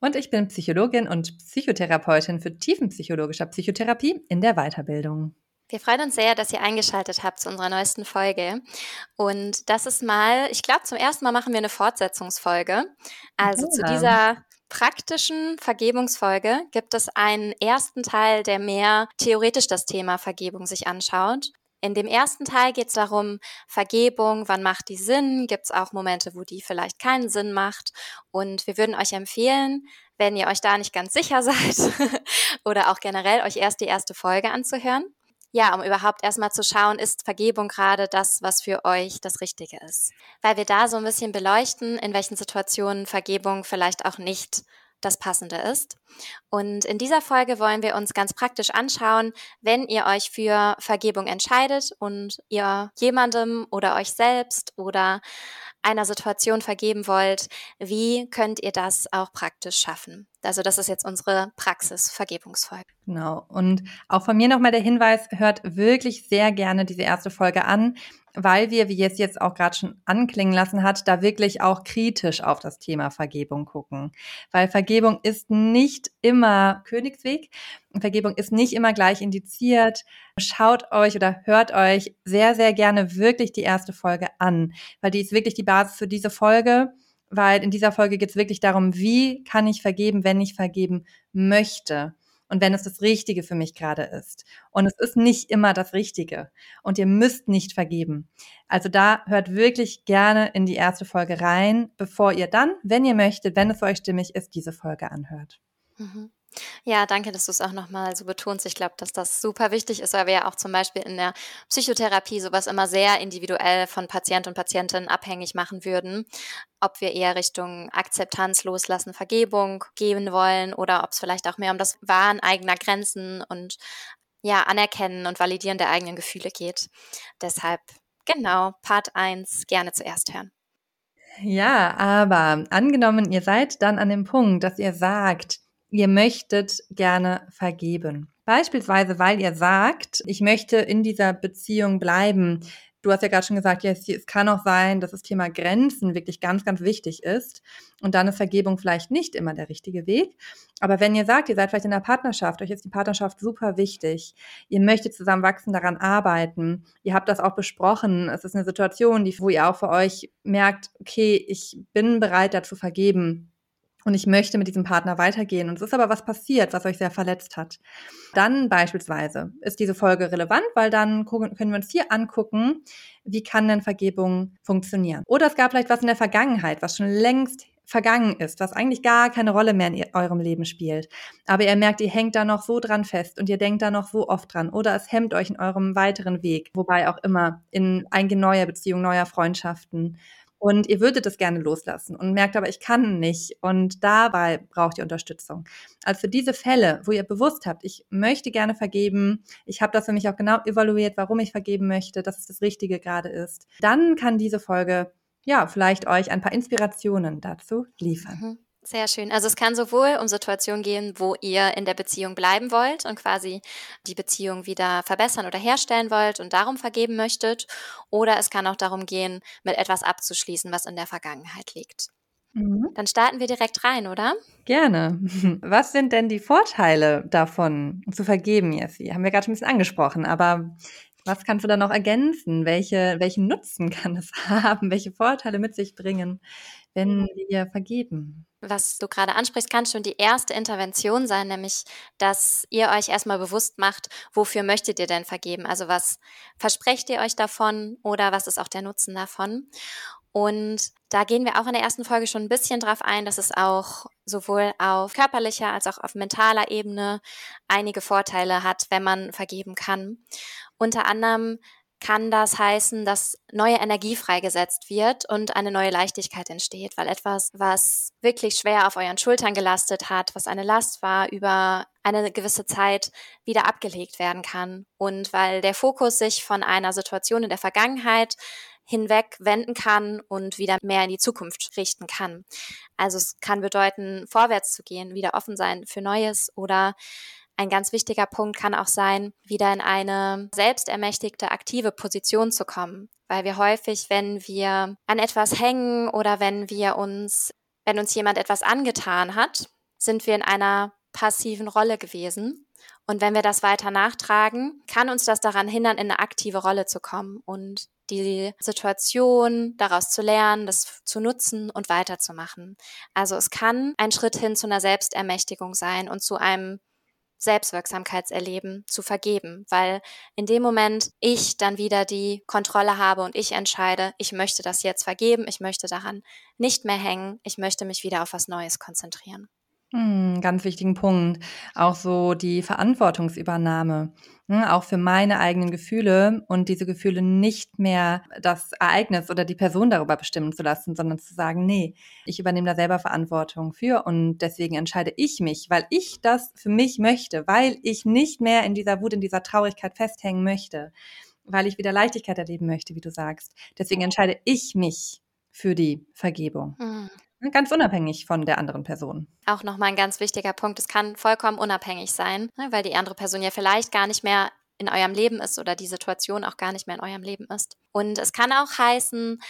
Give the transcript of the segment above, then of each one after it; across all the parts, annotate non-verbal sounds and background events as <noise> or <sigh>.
Und ich bin Psychologin und Psychotherapeutin für tiefenpsychologischer Psychotherapie in der Weiterbildung. Wir freuen uns sehr, dass ihr eingeschaltet habt zu unserer neuesten Folge. Und das ist mal, ich glaube, zum ersten Mal machen wir eine Fortsetzungsfolge. Also ja. zu dieser praktischen Vergebungsfolge gibt es einen ersten Teil, der mehr theoretisch das Thema Vergebung sich anschaut. In dem ersten Teil geht es darum, Vergebung, wann macht die Sinn? Gibt es auch Momente, wo die vielleicht keinen Sinn macht? Und wir würden euch empfehlen, wenn ihr euch da nicht ganz sicher <laughs> seid oder auch generell euch erst die erste Folge anzuhören ja, um überhaupt erstmal zu schauen, ist Vergebung gerade das, was für euch das Richtige ist. Weil wir da so ein bisschen beleuchten, in welchen Situationen Vergebung vielleicht auch nicht das Passende ist. Und in dieser Folge wollen wir uns ganz praktisch anschauen, wenn ihr euch für Vergebung entscheidet und ihr jemandem oder euch selbst oder einer Situation vergeben wollt, wie könnt ihr das auch praktisch schaffen? Also das ist jetzt unsere Praxis Vergebungsfolge. Genau. Und auch von mir nochmal der Hinweis, hört wirklich sehr gerne diese erste Folge an, weil wir, wie es jetzt auch gerade schon anklingen lassen hat, da wirklich auch kritisch auf das Thema Vergebung gucken. Weil Vergebung ist nicht immer Königsweg. Vergebung ist nicht immer gleich indiziert. Schaut euch oder hört euch sehr, sehr gerne wirklich die erste Folge an, weil die ist wirklich die Basis für diese Folge weil in dieser Folge geht es wirklich darum, wie kann ich vergeben, wenn ich vergeben möchte und wenn es das Richtige für mich gerade ist. Und es ist nicht immer das Richtige und ihr müsst nicht vergeben. Also da hört wirklich gerne in die erste Folge rein, bevor ihr dann, wenn ihr möchtet, wenn es für euch stimmig ist, diese Folge anhört. Mhm. Ja, danke, dass du es auch nochmal so betonst. Ich glaube, dass das super wichtig ist, weil wir ja auch zum Beispiel in der Psychotherapie sowas immer sehr individuell von Patient und Patientin abhängig machen würden. Ob wir eher Richtung Akzeptanz, Loslassen, Vergebung gehen wollen oder ob es vielleicht auch mehr um das Wahren eigener Grenzen und ja, Anerkennen und Validieren der eigenen Gefühle geht. Deshalb, genau, Part 1 gerne zuerst hören. Ja, aber angenommen, ihr seid dann an dem Punkt, dass ihr sagt, ihr möchtet gerne vergeben. Beispielsweise, weil ihr sagt, ich möchte in dieser Beziehung bleiben. Du hast ja gerade schon gesagt, ja, es kann auch sein, dass das Thema Grenzen wirklich ganz, ganz wichtig ist. Und dann ist Vergebung vielleicht nicht immer der richtige Weg. Aber wenn ihr sagt, ihr seid vielleicht in einer Partnerschaft, euch ist die Partnerschaft super wichtig, ihr möchtet zusammen wachsen, daran arbeiten, ihr habt das auch besprochen, es ist eine Situation, die, wo ihr auch für euch merkt, okay, ich bin bereit dazu vergeben, und ich möchte mit diesem Partner weitergehen. Und es ist aber was passiert, was euch sehr verletzt hat, dann beispielsweise ist diese Folge relevant, weil dann können wir uns hier angucken, wie kann denn Vergebung funktionieren. Oder es gab vielleicht was in der Vergangenheit, was schon längst vergangen ist, was eigentlich gar keine Rolle mehr in eurem Leben spielt. Aber ihr merkt, ihr hängt da noch so dran fest und ihr denkt da noch so oft dran. Oder es hemmt euch in eurem weiteren Weg, wobei auch immer in eingehen neuer Beziehungen, neuer Freundschaften und ihr würdet es gerne loslassen und merkt aber, ich kann nicht und dabei braucht ihr Unterstützung. Also für diese Fälle, wo ihr bewusst habt, ich möchte gerne vergeben, ich habe das für mich auch genau evaluiert, warum ich vergeben möchte, dass es das Richtige gerade ist, dann kann diese Folge ja vielleicht euch ein paar Inspirationen dazu liefern. Mhm. Sehr schön. Also es kann sowohl um Situationen gehen, wo ihr in der Beziehung bleiben wollt und quasi die Beziehung wieder verbessern oder herstellen wollt und darum vergeben möchtet, oder es kann auch darum gehen, mit etwas abzuschließen, was in der Vergangenheit liegt. Mhm. Dann starten wir direkt rein, oder? Gerne. <laughs> Was sind denn die Vorteile davon zu vergeben, Jessie? Haben wir gerade schon ein bisschen angesprochen, aber was kannst du da noch ergänzen? Welche, welchen Nutzen <laughs> kann es haben? Welche Vorteile mit sich bringen, wenn mhm. wir vergeben? Was du gerade ansprichst, kann schon die erste Intervention sein, nämlich, dass ihr euch erstmal bewusst macht, wofür möchtet ihr denn vergeben? Also was versprecht ihr euch davon oder was ist auch der Nutzen davon? Und da gehen wir auch in der ersten Folge schon ein bisschen drauf ein, dass es auch sowohl auf körperlicher als auch auf mentaler Ebene einige Vorteile hat, wenn man vergeben kann. Unter anderem kann das heißen, dass neue Energie freigesetzt wird und eine neue Leichtigkeit entsteht, weil etwas, was wirklich schwer auf euren Schultern gelastet hat, was eine Last war, über eine gewisse Zeit wieder abgelegt werden kann. Und weil der Fokus sich von einer Situation in der Vergangenheit hinweg wenden kann und wieder mehr in die Zukunft richten kann. Also es kann bedeuten, vorwärts zu gehen, wieder offen sein für Neues oder ein ganz wichtiger Punkt kann auch sein, wieder in eine selbstermächtigte, aktive Position zu kommen. Weil wir häufig, wenn wir an etwas hängen oder wenn wir uns, wenn uns jemand etwas angetan hat, sind wir in einer passiven Rolle gewesen. Und wenn wir das weiter nachtragen, kann uns das daran hindern, in eine aktive Rolle zu kommen und die Situation daraus zu lernen, das zu nutzen und weiterzumachen. Also es kann ein Schritt hin zu einer Selbstermächtigung sein und zu einem Selbstwirksamkeitserleben zu vergeben, weil in dem Moment ich dann wieder die Kontrolle habe und ich entscheide, ich möchte das jetzt vergeben, ich möchte daran nicht mehr hängen, ich möchte mich wieder auf was Neues konzentrieren. Hm, ganz wichtigen Punkt. Auch so die Verantwortungsübernahme, auch für meine eigenen Gefühle und diese Gefühle nicht mehr das Ereignis oder die Person darüber bestimmen zu lassen, sondern zu sagen, nee, ich übernehme da selber Verantwortung für und deswegen entscheide ich mich, weil ich das für mich möchte, weil ich nicht mehr in dieser Wut, in dieser Traurigkeit festhängen möchte, weil ich wieder Leichtigkeit erleben möchte, wie du sagst. Deswegen entscheide ich mich für die Vergebung. Mhm. Ganz unabhängig von der anderen Person. Auch nochmal ein ganz wichtiger Punkt. Es kann vollkommen unabhängig sein, ne, weil die andere Person ja vielleicht gar nicht mehr in eurem Leben ist oder die Situation auch gar nicht mehr in eurem Leben ist. Und es kann auch heißen,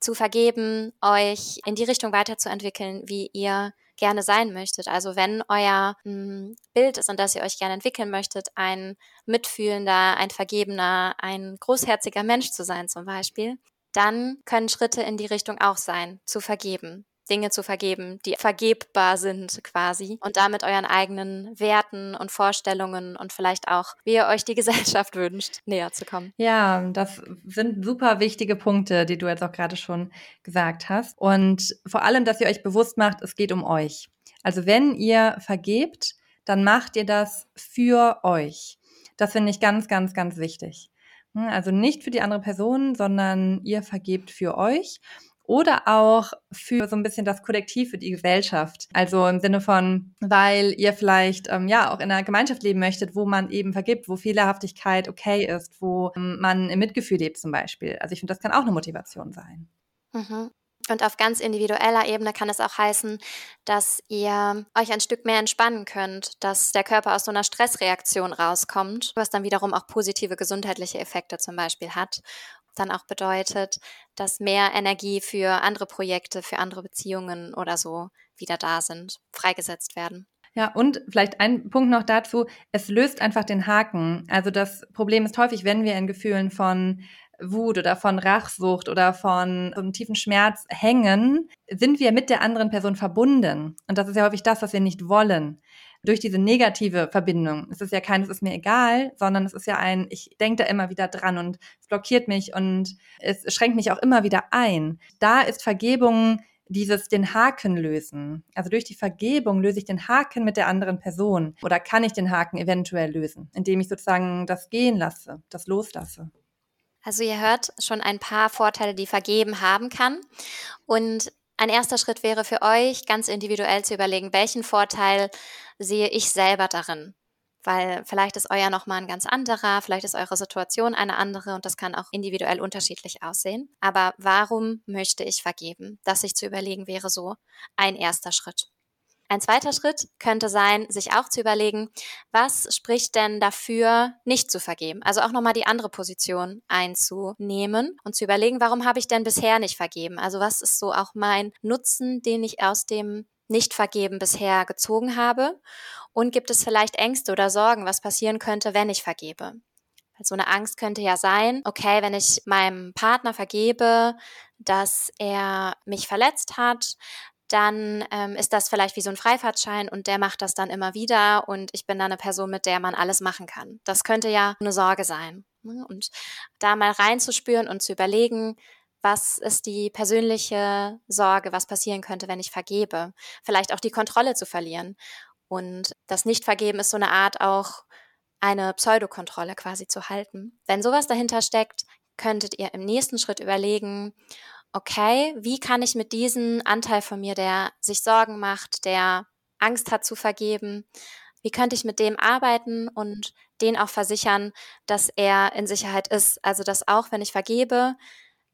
zu vergeben, euch in die Richtung weiterzuentwickeln, wie ihr gerne sein möchtet. Also wenn euer hm, Bild ist, an das ihr euch gerne entwickeln möchtet, ein mitfühlender, ein vergebener, ein großherziger Mensch zu sein zum Beispiel, dann können Schritte in die Richtung auch sein, zu vergeben. Dinge zu vergeben, die vergebbar sind quasi und damit euren eigenen Werten und Vorstellungen und vielleicht auch, wie ihr euch die <laughs> Gesellschaft wünscht, näher zu kommen. Ja, das sind super wichtige Punkte, die du jetzt auch gerade schon gesagt hast. Und vor allem, dass ihr euch bewusst macht, es geht um euch. Also wenn ihr vergebt, dann macht ihr das für euch. Das finde ich ganz, ganz, ganz wichtig. Also nicht für die andere Person, sondern ihr vergebt für euch oder auch für so ein bisschen das Kollektiv, für die Gesellschaft. Also im Sinne von, weil ihr vielleicht ähm, ja auch in einer Gemeinschaft leben möchtet, wo man eben vergibt, wo Fehlerhaftigkeit okay ist, wo ähm, man im Mitgefühl lebt zum Beispiel. Also ich finde, das kann auch eine Motivation sein. Mhm. Und auf ganz individueller Ebene kann es auch heißen, dass ihr euch ein Stück mehr entspannen könnt, dass der Körper aus so einer Stressreaktion rauskommt, was dann wiederum auch positive gesundheitliche Effekte zum Beispiel hat dann auch bedeutet, dass mehr Energie für andere Projekte, für andere Beziehungen oder so wieder da sind, freigesetzt werden. Ja, und vielleicht ein Punkt noch dazu, es löst einfach den Haken. Also das Problem ist häufig, wenn wir in Gefühlen von Wut oder von Rachsucht oder von so einem tiefen Schmerz hängen, sind wir mit der anderen Person verbunden. Und das ist ja häufig das, was wir nicht wollen durch diese negative Verbindung. Es ist ja kein, es ist mir egal, sondern es ist ja ein, ich denke da immer wieder dran und es blockiert mich und es schränkt mich auch immer wieder ein. Da ist Vergebung dieses den Haken lösen. Also durch die Vergebung löse ich den Haken mit der anderen Person oder kann ich den Haken eventuell lösen, indem ich sozusagen das gehen lasse, das loslasse. Also ihr hört schon ein paar Vorteile, die Vergeben haben kann. Und ein erster Schritt wäre für euch, ganz individuell zu überlegen, welchen Vorteil sehe ich selber darin. Weil vielleicht ist euer nochmal ein ganz anderer, vielleicht ist eure Situation eine andere und das kann auch individuell unterschiedlich aussehen. Aber warum möchte ich vergeben? Das sich zu überlegen wäre so ein erster Schritt. Ein zweiter Schritt könnte sein, sich auch zu überlegen, was spricht denn dafür, nicht zu vergeben? Also auch nochmal die andere Position einzunehmen und zu überlegen, warum habe ich denn bisher nicht vergeben? Also was ist so auch mein Nutzen, den ich aus dem Nicht-Vergeben bisher gezogen habe? Und gibt es vielleicht Ängste oder Sorgen, was passieren könnte, wenn ich vergebe? So eine Angst könnte ja sein, okay, wenn ich meinem Partner vergebe, dass er mich verletzt hat, dann ähm, ist das vielleicht wie so ein Freifahrtschein und der macht das dann immer wieder und ich bin dann eine Person, mit der man alles machen kann. Das könnte ja eine Sorge sein. Ne? Und da mal reinzuspüren und zu überlegen, was ist die persönliche Sorge, was passieren könnte, wenn ich vergebe. Vielleicht auch die Kontrolle zu verlieren. Und das Nicht-Vergeben ist so eine Art auch eine Pseudokontrolle quasi zu halten. Wenn sowas dahinter steckt, könntet ihr im nächsten Schritt überlegen, okay, wie kann ich mit diesem Anteil von mir, der sich Sorgen macht, der Angst hat zu vergeben, wie könnte ich mit dem arbeiten und den auch versichern, dass er in Sicherheit ist. Also dass auch, wenn ich vergebe,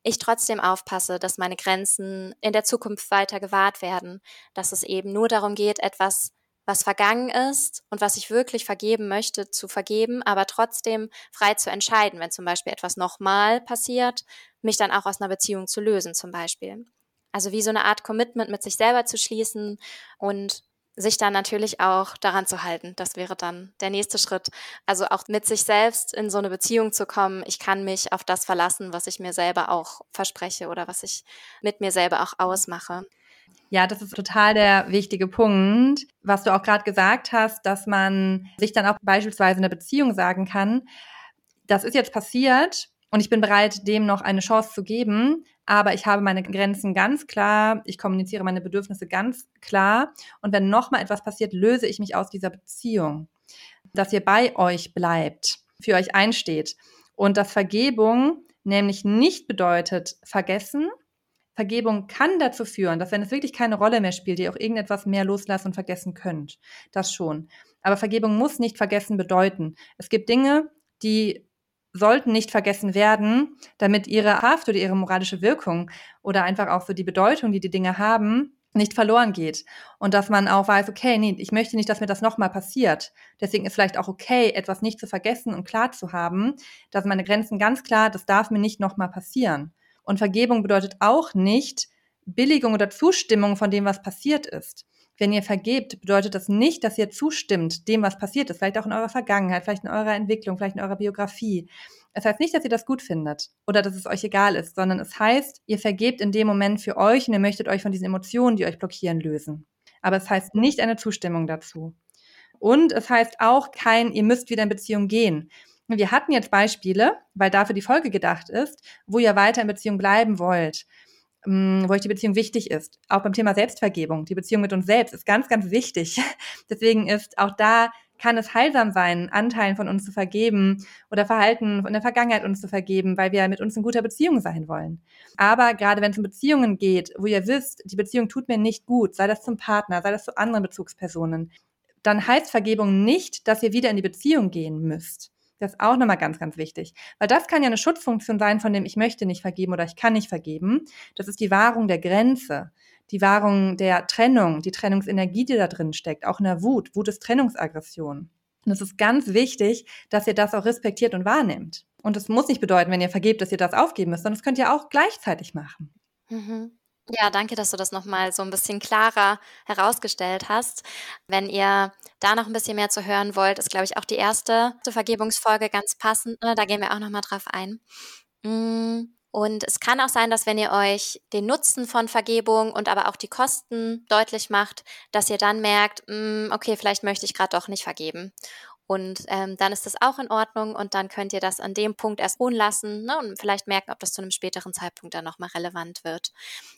ich trotzdem aufpasse, dass meine Grenzen in der Zukunft weiter gewahrt werden, dass es eben nur darum geht, etwas, was vergangen ist und was ich wirklich vergeben möchte, zu vergeben, aber trotzdem frei zu entscheiden, wenn zum Beispiel etwas nochmal passiert, mich dann auch aus einer Beziehung zu lösen zum Beispiel. Also wie so eine Art Commitment mit sich selber zu schließen und sich dann natürlich auch daran zu halten. Das wäre dann der nächste Schritt. Also auch mit sich selbst in so eine Beziehung zu kommen. Ich kann mich auf das verlassen, was ich mir selber auch verspreche oder was ich mit mir selber auch ausmache. Ja, das ist total der wichtige Punkt, was du auch gerade gesagt hast, dass man sich dann auch beispielsweise in der Beziehung sagen kann, das ist jetzt passiert und ich bin bereit, dem noch eine Chance zu geben, aber ich habe meine Grenzen ganz klar, ich kommuniziere meine Bedürfnisse ganz klar und wenn nochmal etwas passiert, löse ich mich aus dieser Beziehung. Dass ihr bei euch bleibt, für euch einsteht und dass Vergebung nämlich nicht bedeutet vergessen. Vergebung kann dazu führen, dass wenn es wirklich keine Rolle mehr spielt, ihr auch irgendetwas mehr loslassen und vergessen könnt. Das schon. Aber Vergebung muss nicht vergessen bedeuten. Es gibt Dinge, die sollten nicht vergessen werden, damit ihre Kraft oder ihre moralische Wirkung oder einfach auch so die Bedeutung, die die Dinge haben, nicht verloren geht. Und dass man auch weiß, okay, nee, ich möchte nicht, dass mir das nochmal passiert. Deswegen ist vielleicht auch okay, etwas nicht zu vergessen und klar zu haben, dass meine Grenzen ganz klar, das darf mir nicht nochmal passieren. Und Vergebung bedeutet auch nicht Billigung oder Zustimmung von dem, was passiert ist. Wenn ihr vergebt, bedeutet das nicht, dass ihr zustimmt dem, was passiert ist, vielleicht auch in eurer Vergangenheit, vielleicht in eurer Entwicklung, vielleicht in eurer Biografie. Es heißt nicht, dass ihr das gut findet oder dass es euch egal ist, sondern es heißt, ihr vergebt in dem Moment für euch und ihr möchtet euch von diesen Emotionen, die euch blockieren, lösen. Aber es heißt nicht eine Zustimmung dazu. Und es heißt auch kein, ihr müsst wieder in Beziehung gehen. Wir hatten jetzt Beispiele, weil dafür die Folge gedacht ist, wo ihr weiter in Beziehung bleiben wollt wo euch die Beziehung wichtig ist. Auch beim Thema Selbstvergebung. Die Beziehung mit uns selbst ist ganz, ganz wichtig. <laughs> Deswegen ist auch da kann es heilsam sein, Anteilen von uns zu vergeben oder Verhalten von der Vergangenheit uns zu vergeben, weil wir mit uns in guter Beziehung sein wollen. Aber gerade wenn es um Beziehungen geht, wo ihr wisst, die Beziehung tut mir nicht gut, sei das zum Partner, sei das zu anderen Bezugspersonen, dann heißt Vergebung nicht, dass ihr wieder in die Beziehung gehen müsst. Das ist auch nochmal ganz, ganz wichtig. Weil das kann ja eine Schutzfunktion sein, von dem ich möchte nicht vergeben oder ich kann nicht vergeben. Das ist die Wahrung der Grenze, die Wahrung der Trennung, die Trennungsenergie, die da drin steckt, auch in der Wut. Wut ist Trennungsaggression. Und es ist ganz wichtig, dass ihr das auch respektiert und wahrnimmt. Und es muss nicht bedeuten, wenn ihr vergebt, dass ihr das aufgeben müsst, sondern das könnt ihr auch gleichzeitig machen. Mhm. Ja, danke, dass du das nochmal so ein bisschen klarer herausgestellt hast. Wenn ihr da noch ein bisschen mehr zu hören wollt, ist, glaube ich, auch die erste Vergebungsfolge ganz passend. Ne? Da gehen wir auch nochmal drauf ein. Mm, und es kann auch sein, dass wenn ihr euch den Nutzen von Vergebung und aber auch die Kosten deutlich macht, dass ihr dann merkt, mm, okay, vielleicht möchte ich gerade doch nicht vergeben. Und ähm, dann ist das auch in Ordnung und dann könnt ihr das an dem Punkt erst ruhen lassen ne, und vielleicht merken, ob das zu einem späteren Zeitpunkt dann nochmal relevant wird.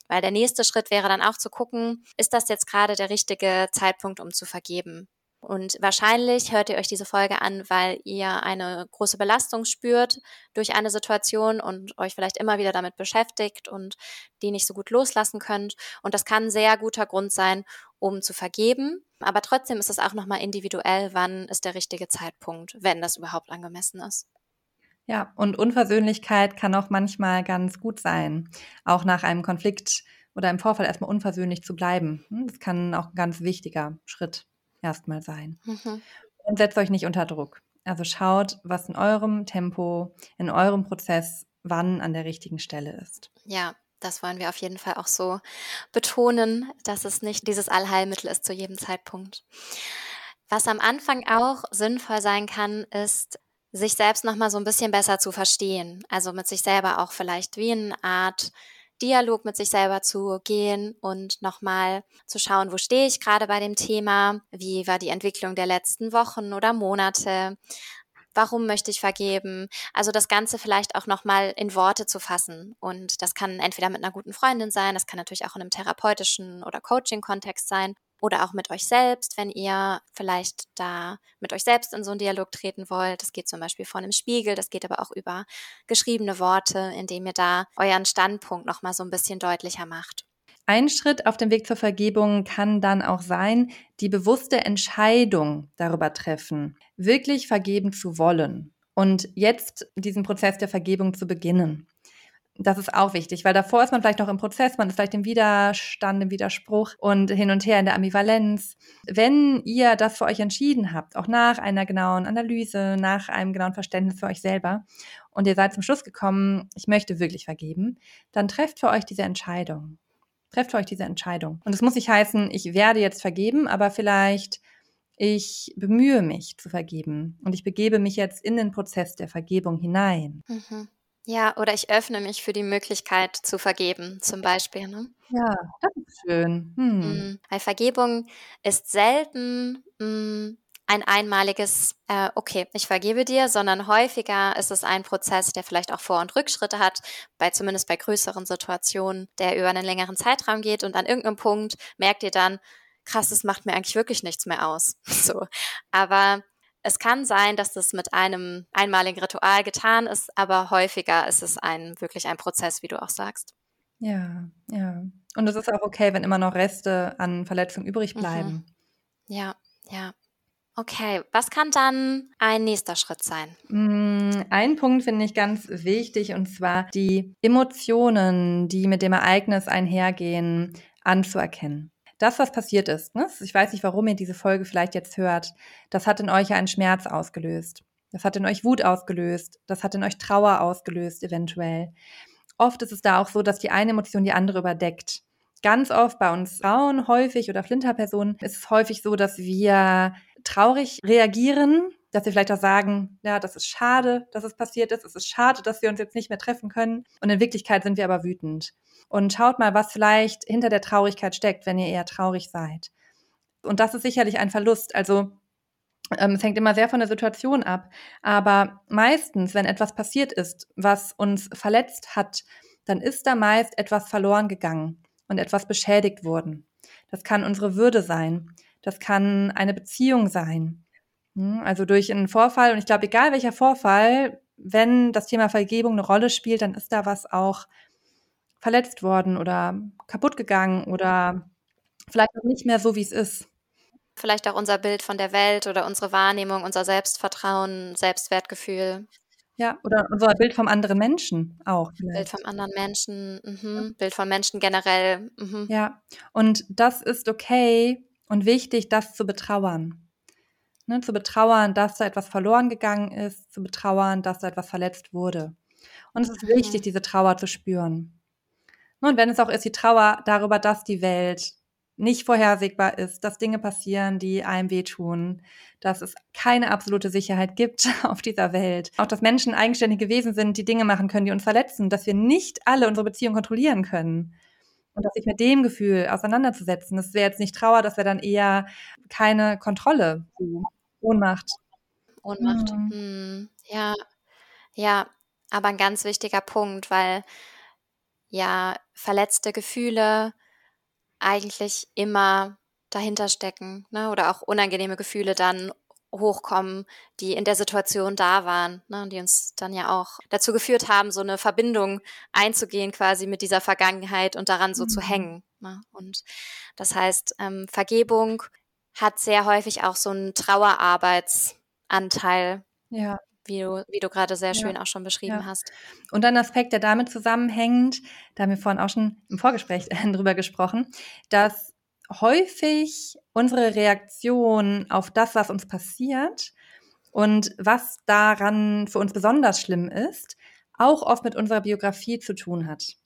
Weil der nächste Schritt wäre dann auch zu gucken, ist das jetzt gerade der richtige Zeitpunkt, um zu vergeben? Und wahrscheinlich hört ihr euch diese Folge an, weil ihr eine große Belastung spürt durch eine Situation und euch vielleicht immer wieder damit beschäftigt und die nicht so gut loslassen könnt. Und das kann ein sehr guter Grund sein, um zu vergeben. Aber trotzdem ist es auch nochmal individuell, wann ist der richtige Zeitpunkt, wenn das überhaupt angemessen ist. Ja, und Unversöhnlichkeit kann auch manchmal ganz gut sein. Auch nach einem Konflikt oder im Vorfall erstmal unversöhnlich zu bleiben. Hm, das kann auch ein ganz wichtiger Schritt erstmal sein. Mhm. Und setzt euch nicht unter Druck. Also schaut, was in eurem Tempo, in eurem Prozess, wann an der richtigen Stelle ist. Ja, das wollen wir auf jeden Fall auch so betonen, dass es nicht dieses Allheilmittel ist zu jedem Zeitpunkt. Was am Anfang auch sinnvoll sein kann, ist, sich selbst nochmal so ein bisschen besser zu verstehen. Also mit sich selber auch vielleicht wie eine Art Dialog mit sich selber zu gehen und nochmal zu schauen, wo stehe ich gerade bei dem Thema, wie war die Entwicklung der letzten Wochen oder Monate, warum möchte ich vergeben? Also das Ganze vielleicht auch nochmal in Worte zu fassen. Und das kann entweder mit einer guten Freundin sein, das kann natürlich auch in einem therapeutischen oder Coaching-Kontext sein. oder auch mit euch selbst, wenn ihr vielleicht da mit euch selbst in so einen Dialog treten wollt. Das geht zum Beispiel vor einem Spiegel, das geht aber auch über geschriebene Worte, indem ihr da euren Standpunkt nochmal so ein bisschen deutlicher macht. Ein Schritt auf dem Weg zur Vergebung kann dann auch sein, die bewusste Entscheidung darüber treffen, wirklich vergeben zu wollen und jetzt diesen Prozess der Vergebung zu beginnen das ist auch wichtig, weil davor ist man vielleicht noch im Prozess, man ist vielleicht im Widerstand, im Widerspruch und hin und her in der Ambivalenz. Wenn ihr das für euch entschieden habt, auch nach einer genauen Analyse, nach einem genauen Verständnis für euch selber und ihr seid zum Schluss gekommen, ich möchte wirklich vergeben, dann trefft für euch diese Entscheidung. Trefft euch diese Entscheidung. Und es muss nicht heißen, ich werde jetzt vergeben, aber vielleicht ich bemühe mich zu vergeben und ich begebe mich jetzt in den Prozess der Vergebung hinein. Mhm. Ja, oder ich öffne mich für die Möglichkeit zu vergeben, zum Beispiel. Ne? Ja, das ist schön. Hm. Mhm. Weil Vergebung ist selten mh, hm, ein einmaliges, äh, okay, ich vergebe dir, sondern häufiger ist es ein Prozess, der vielleicht auch Vor- und Rückschritte hat, bei zumindest bei größeren Situationen, der über einen längeren Zeitraum geht und an irgendeinem Punkt merkt ihr dann, krass, das macht mir eigentlich wirklich nichts mehr aus. <laughs> So. Aber es kann sein, dass das mit einem einmaligen Ritual getan ist, aber häufiger ist es ein wirklich ein Prozess, wie du auch sagst. Ja, ja. Und es ist auch okay, wenn immer noch Reste an Verletzungen übrig mhm. bleiben. Mhm. Ja, ja. Okay, was kann dann ein nächster Schritt sein? Mm, ein Punkt finde ich ganz wichtig und zwar die Emotionen, die mit dem Ereignis einhergehen, anzuerkennen das, was passiert ist, ne? ich weiß nicht, warum ihr diese Folge vielleicht jetzt hört, das hat in euch einen Schmerz ausgelöst. Das hat in euch Wut ausgelöst. Das hat in euch Trauer ausgelöst, eventuell. Oft ist es da auch so, dass die eine Emotion die andere überdeckt. Ganz oft bei uns Frauen häufig oder Flinterpersonen ist es häufig so, dass wir traurig reagieren, dass wir vielleicht auch sagen, ja, das ist schade, dass es passiert ist, es ist schade, dass wir uns jetzt nicht mehr treffen können. Und in Wirklichkeit sind wir aber wütend. Und schaut mal, was vielleicht hinter der Traurigkeit steckt, wenn ihr eher traurig seid. Und das ist sicherlich ein Verlust. Also ähm, es hängt immer sehr von der Situation ab. Aber meistens, wenn etwas passiert ist, was uns verletzt hat, dann ist da meist etwas verloren gegangen und etwas beschädigt worden. Das kann unsere Würde sein. Das kann eine Beziehung sein. Hm, also durch einen Vorfall. Und ich glaube, egal welcher Vorfall, wenn das Thema Vergebung eine Rolle spielt, dann ist da was auch verletzt worden oder kaputt gegangen oder vielleicht auch nicht mehr so, wie es ist. Vielleicht auch unser Bild von der Welt oder unsere Wahrnehmung, unser Selbstvertrauen, Selbstwertgefühl. Ja, oder unser Bild vom anderen Menschen auch. Vielleicht. Bild vom anderen Menschen, mhm. Bild von Menschen generell. Mhm. Ja, und das ist okay und wichtig, das zu betrauern. Ne, zu betrauern, dass da etwas verloren gegangen ist, zu betrauern, dass da etwas verletzt wurde. Und es ist mhm. wichtig, diese Trauer zu spüren. Und wenn es auch ist, die Trauer darüber, dass die Welt nicht vorhersehbar ist, dass Dinge passieren, die einem wehtun, dass es keine absolute Sicherheit gibt <laughs> auf dieser Welt. Auch, dass Menschen eigenständige Wesen sind, die Dinge machen können, die uns verletzen, dass wir nicht alle unsere Beziehungen kontrollieren können. Und dass sich mit dem Gefühl auseinanderzusetzen, das wäre jetzt nicht Trauer, das wäre dann eher keine Kontrolle. Ohnmacht. Ohnmacht. Mhm. Hm, ja, ja, aber ein ganz wichtiger Punkt, weil ja verletzte Gefühle eigentlich immer dahinter stecken, ne? Oder auch unangenehme Gefühle dann hochkommen, die in der Situation da waren, ne? die uns dann ja auch dazu geführt haben, so eine Verbindung einzugehen quasi mit dieser Vergangenheit und daran so mhm. zu hängen. Ne? Und das heißt, ähm, Vergebung hat sehr häufig auch so einen Trauerarbeitsanteil. Ja wie du, wie du gerade sehr schön ja. auch schon beschrieben ja. hast. Und ein Aspekt, der damit zusammenhängt, da haben wir vorhin auch schon im Vorgespräch drüber gesprochen, dass häufig unsere Reaktion auf das, was uns passiert und was daran für uns besonders schlimm ist, auch oft mit unserer Biografie zu tun hat.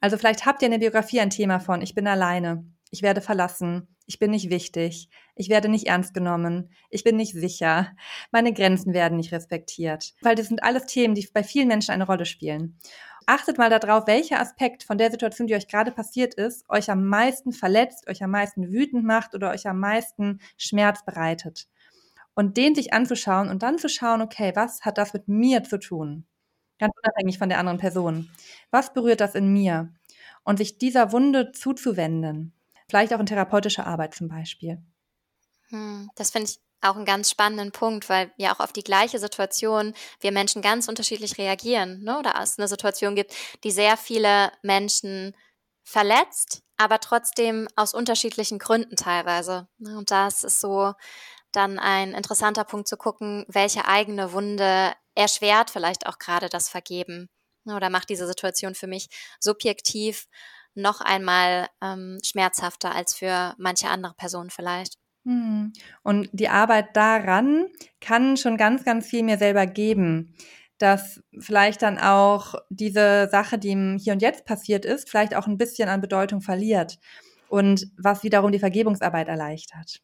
Also vielleicht habt ihr in der Biografie ein Thema von, ich bin alleine, ich werde verlassen, ich bin nicht wichtig, ich werde nicht ernst genommen, ich bin nicht sicher, meine Grenzen werden nicht respektiert. Weil das sind alles Themen, die bei vielen Menschen eine Rolle spielen. Achtet mal darauf, welcher Aspekt von der Situation, die euch gerade passiert ist, euch am meisten verletzt, euch am meisten wütend macht oder euch am meisten Schmerz bereitet. Und den sich anzuschauen und dann zu schauen, okay, was hat das mit mir zu tun? Ganz unabhängig von der anderen Person. Was berührt das in mir? Und sich dieser Wunde zuzuwenden Vielleicht auch in therapeutischer Arbeit zum Beispiel. Hm, das finde ich auch einen ganz spannenden Punkt, weil ja auch auf die gleiche Situation wir Menschen ganz unterschiedlich reagieren. Ne? Oder es eine Situation gibt, die sehr viele Menschen verletzt, aber trotzdem aus unterschiedlichen Gründen teilweise. Ne? Und das ist so dann ein interessanter Punkt zu gucken, welche eigene Wunde erschwert vielleicht auch gerade das Vergeben. Ne? Oder macht diese Situation für mich subjektiv noch einmal ähm, schmerzhafter als für manche andere Personen vielleicht. Hm. Und die Arbeit daran kann schon ganz, ganz viel mir selber geben. Dass vielleicht dann auch diese Sache, die im Hier und Jetzt passiert ist, vielleicht auch ein bisschen an Bedeutung verliert. Und was wiederum die Vergebungsarbeit erleichtert.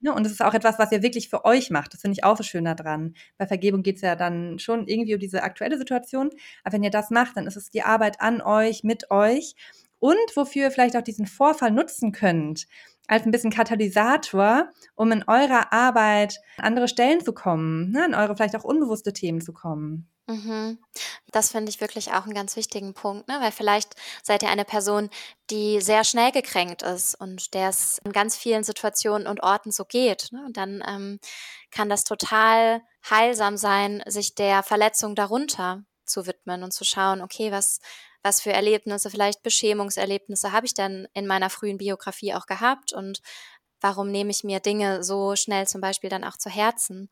Ja, und es ist auch etwas, was ihr wirklich für euch macht. Das finde ich auch so schön daran. Bei Vergebung geht es ja dann schon irgendwie um diese aktuelle Situation. Aber wenn ihr das macht, dann ist es die Arbeit an euch, mit euch und wofür ihr vielleicht auch diesen Vorfall nutzen könnt als ein bisschen Katalysator, um in eurer Arbeit an andere Stellen zu kommen, ne, an eure vielleicht auch unbewusste Themen zu kommen. Mhm. Das finde ich wirklich auch einen ganz wichtigen Punkt, ne? weil vielleicht seid ihr eine Person, die sehr schnell gekränkt ist und der es in ganz vielen Situationen und Orten so geht. Ne? Und dann ähm, kann das total heilsam sein, sich der Verletzung darunter zu widmen und zu schauen, okay, was was für Erlebnisse, vielleicht Beschämungserlebnisse habe ich denn in meiner frühen Biografie auch gehabt und warum nehme ich mir Dinge so schnell zum Beispiel dann auch zu Herzen?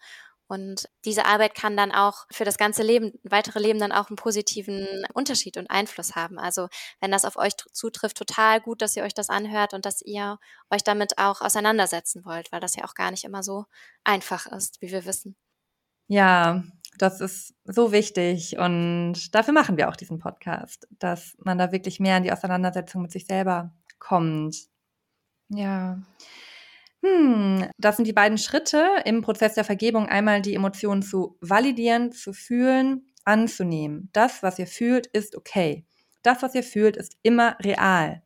Und diese Arbeit kann dann auch für das ganze Leben, weitere Leben dann auch einen positiven Unterschied und Einfluss haben. Also wenn das auf euch zutrifft, total gut, dass ihr euch das anhört und dass ihr euch damit auch auseinandersetzen wollt, weil das ja auch gar nicht immer so einfach ist, wie wir wissen. Ja, das ist so wichtig und dafür machen wir auch diesen Podcast, dass man da wirklich mehr in die Auseinandersetzung mit sich selber kommt. Ja. Hm, das sind die beiden Schritte im Prozess der Vergebung. Einmal die Emotionen zu validieren, zu fühlen, anzunehmen. Das, was ihr fühlt, ist okay. Das, was ihr fühlt, ist immer real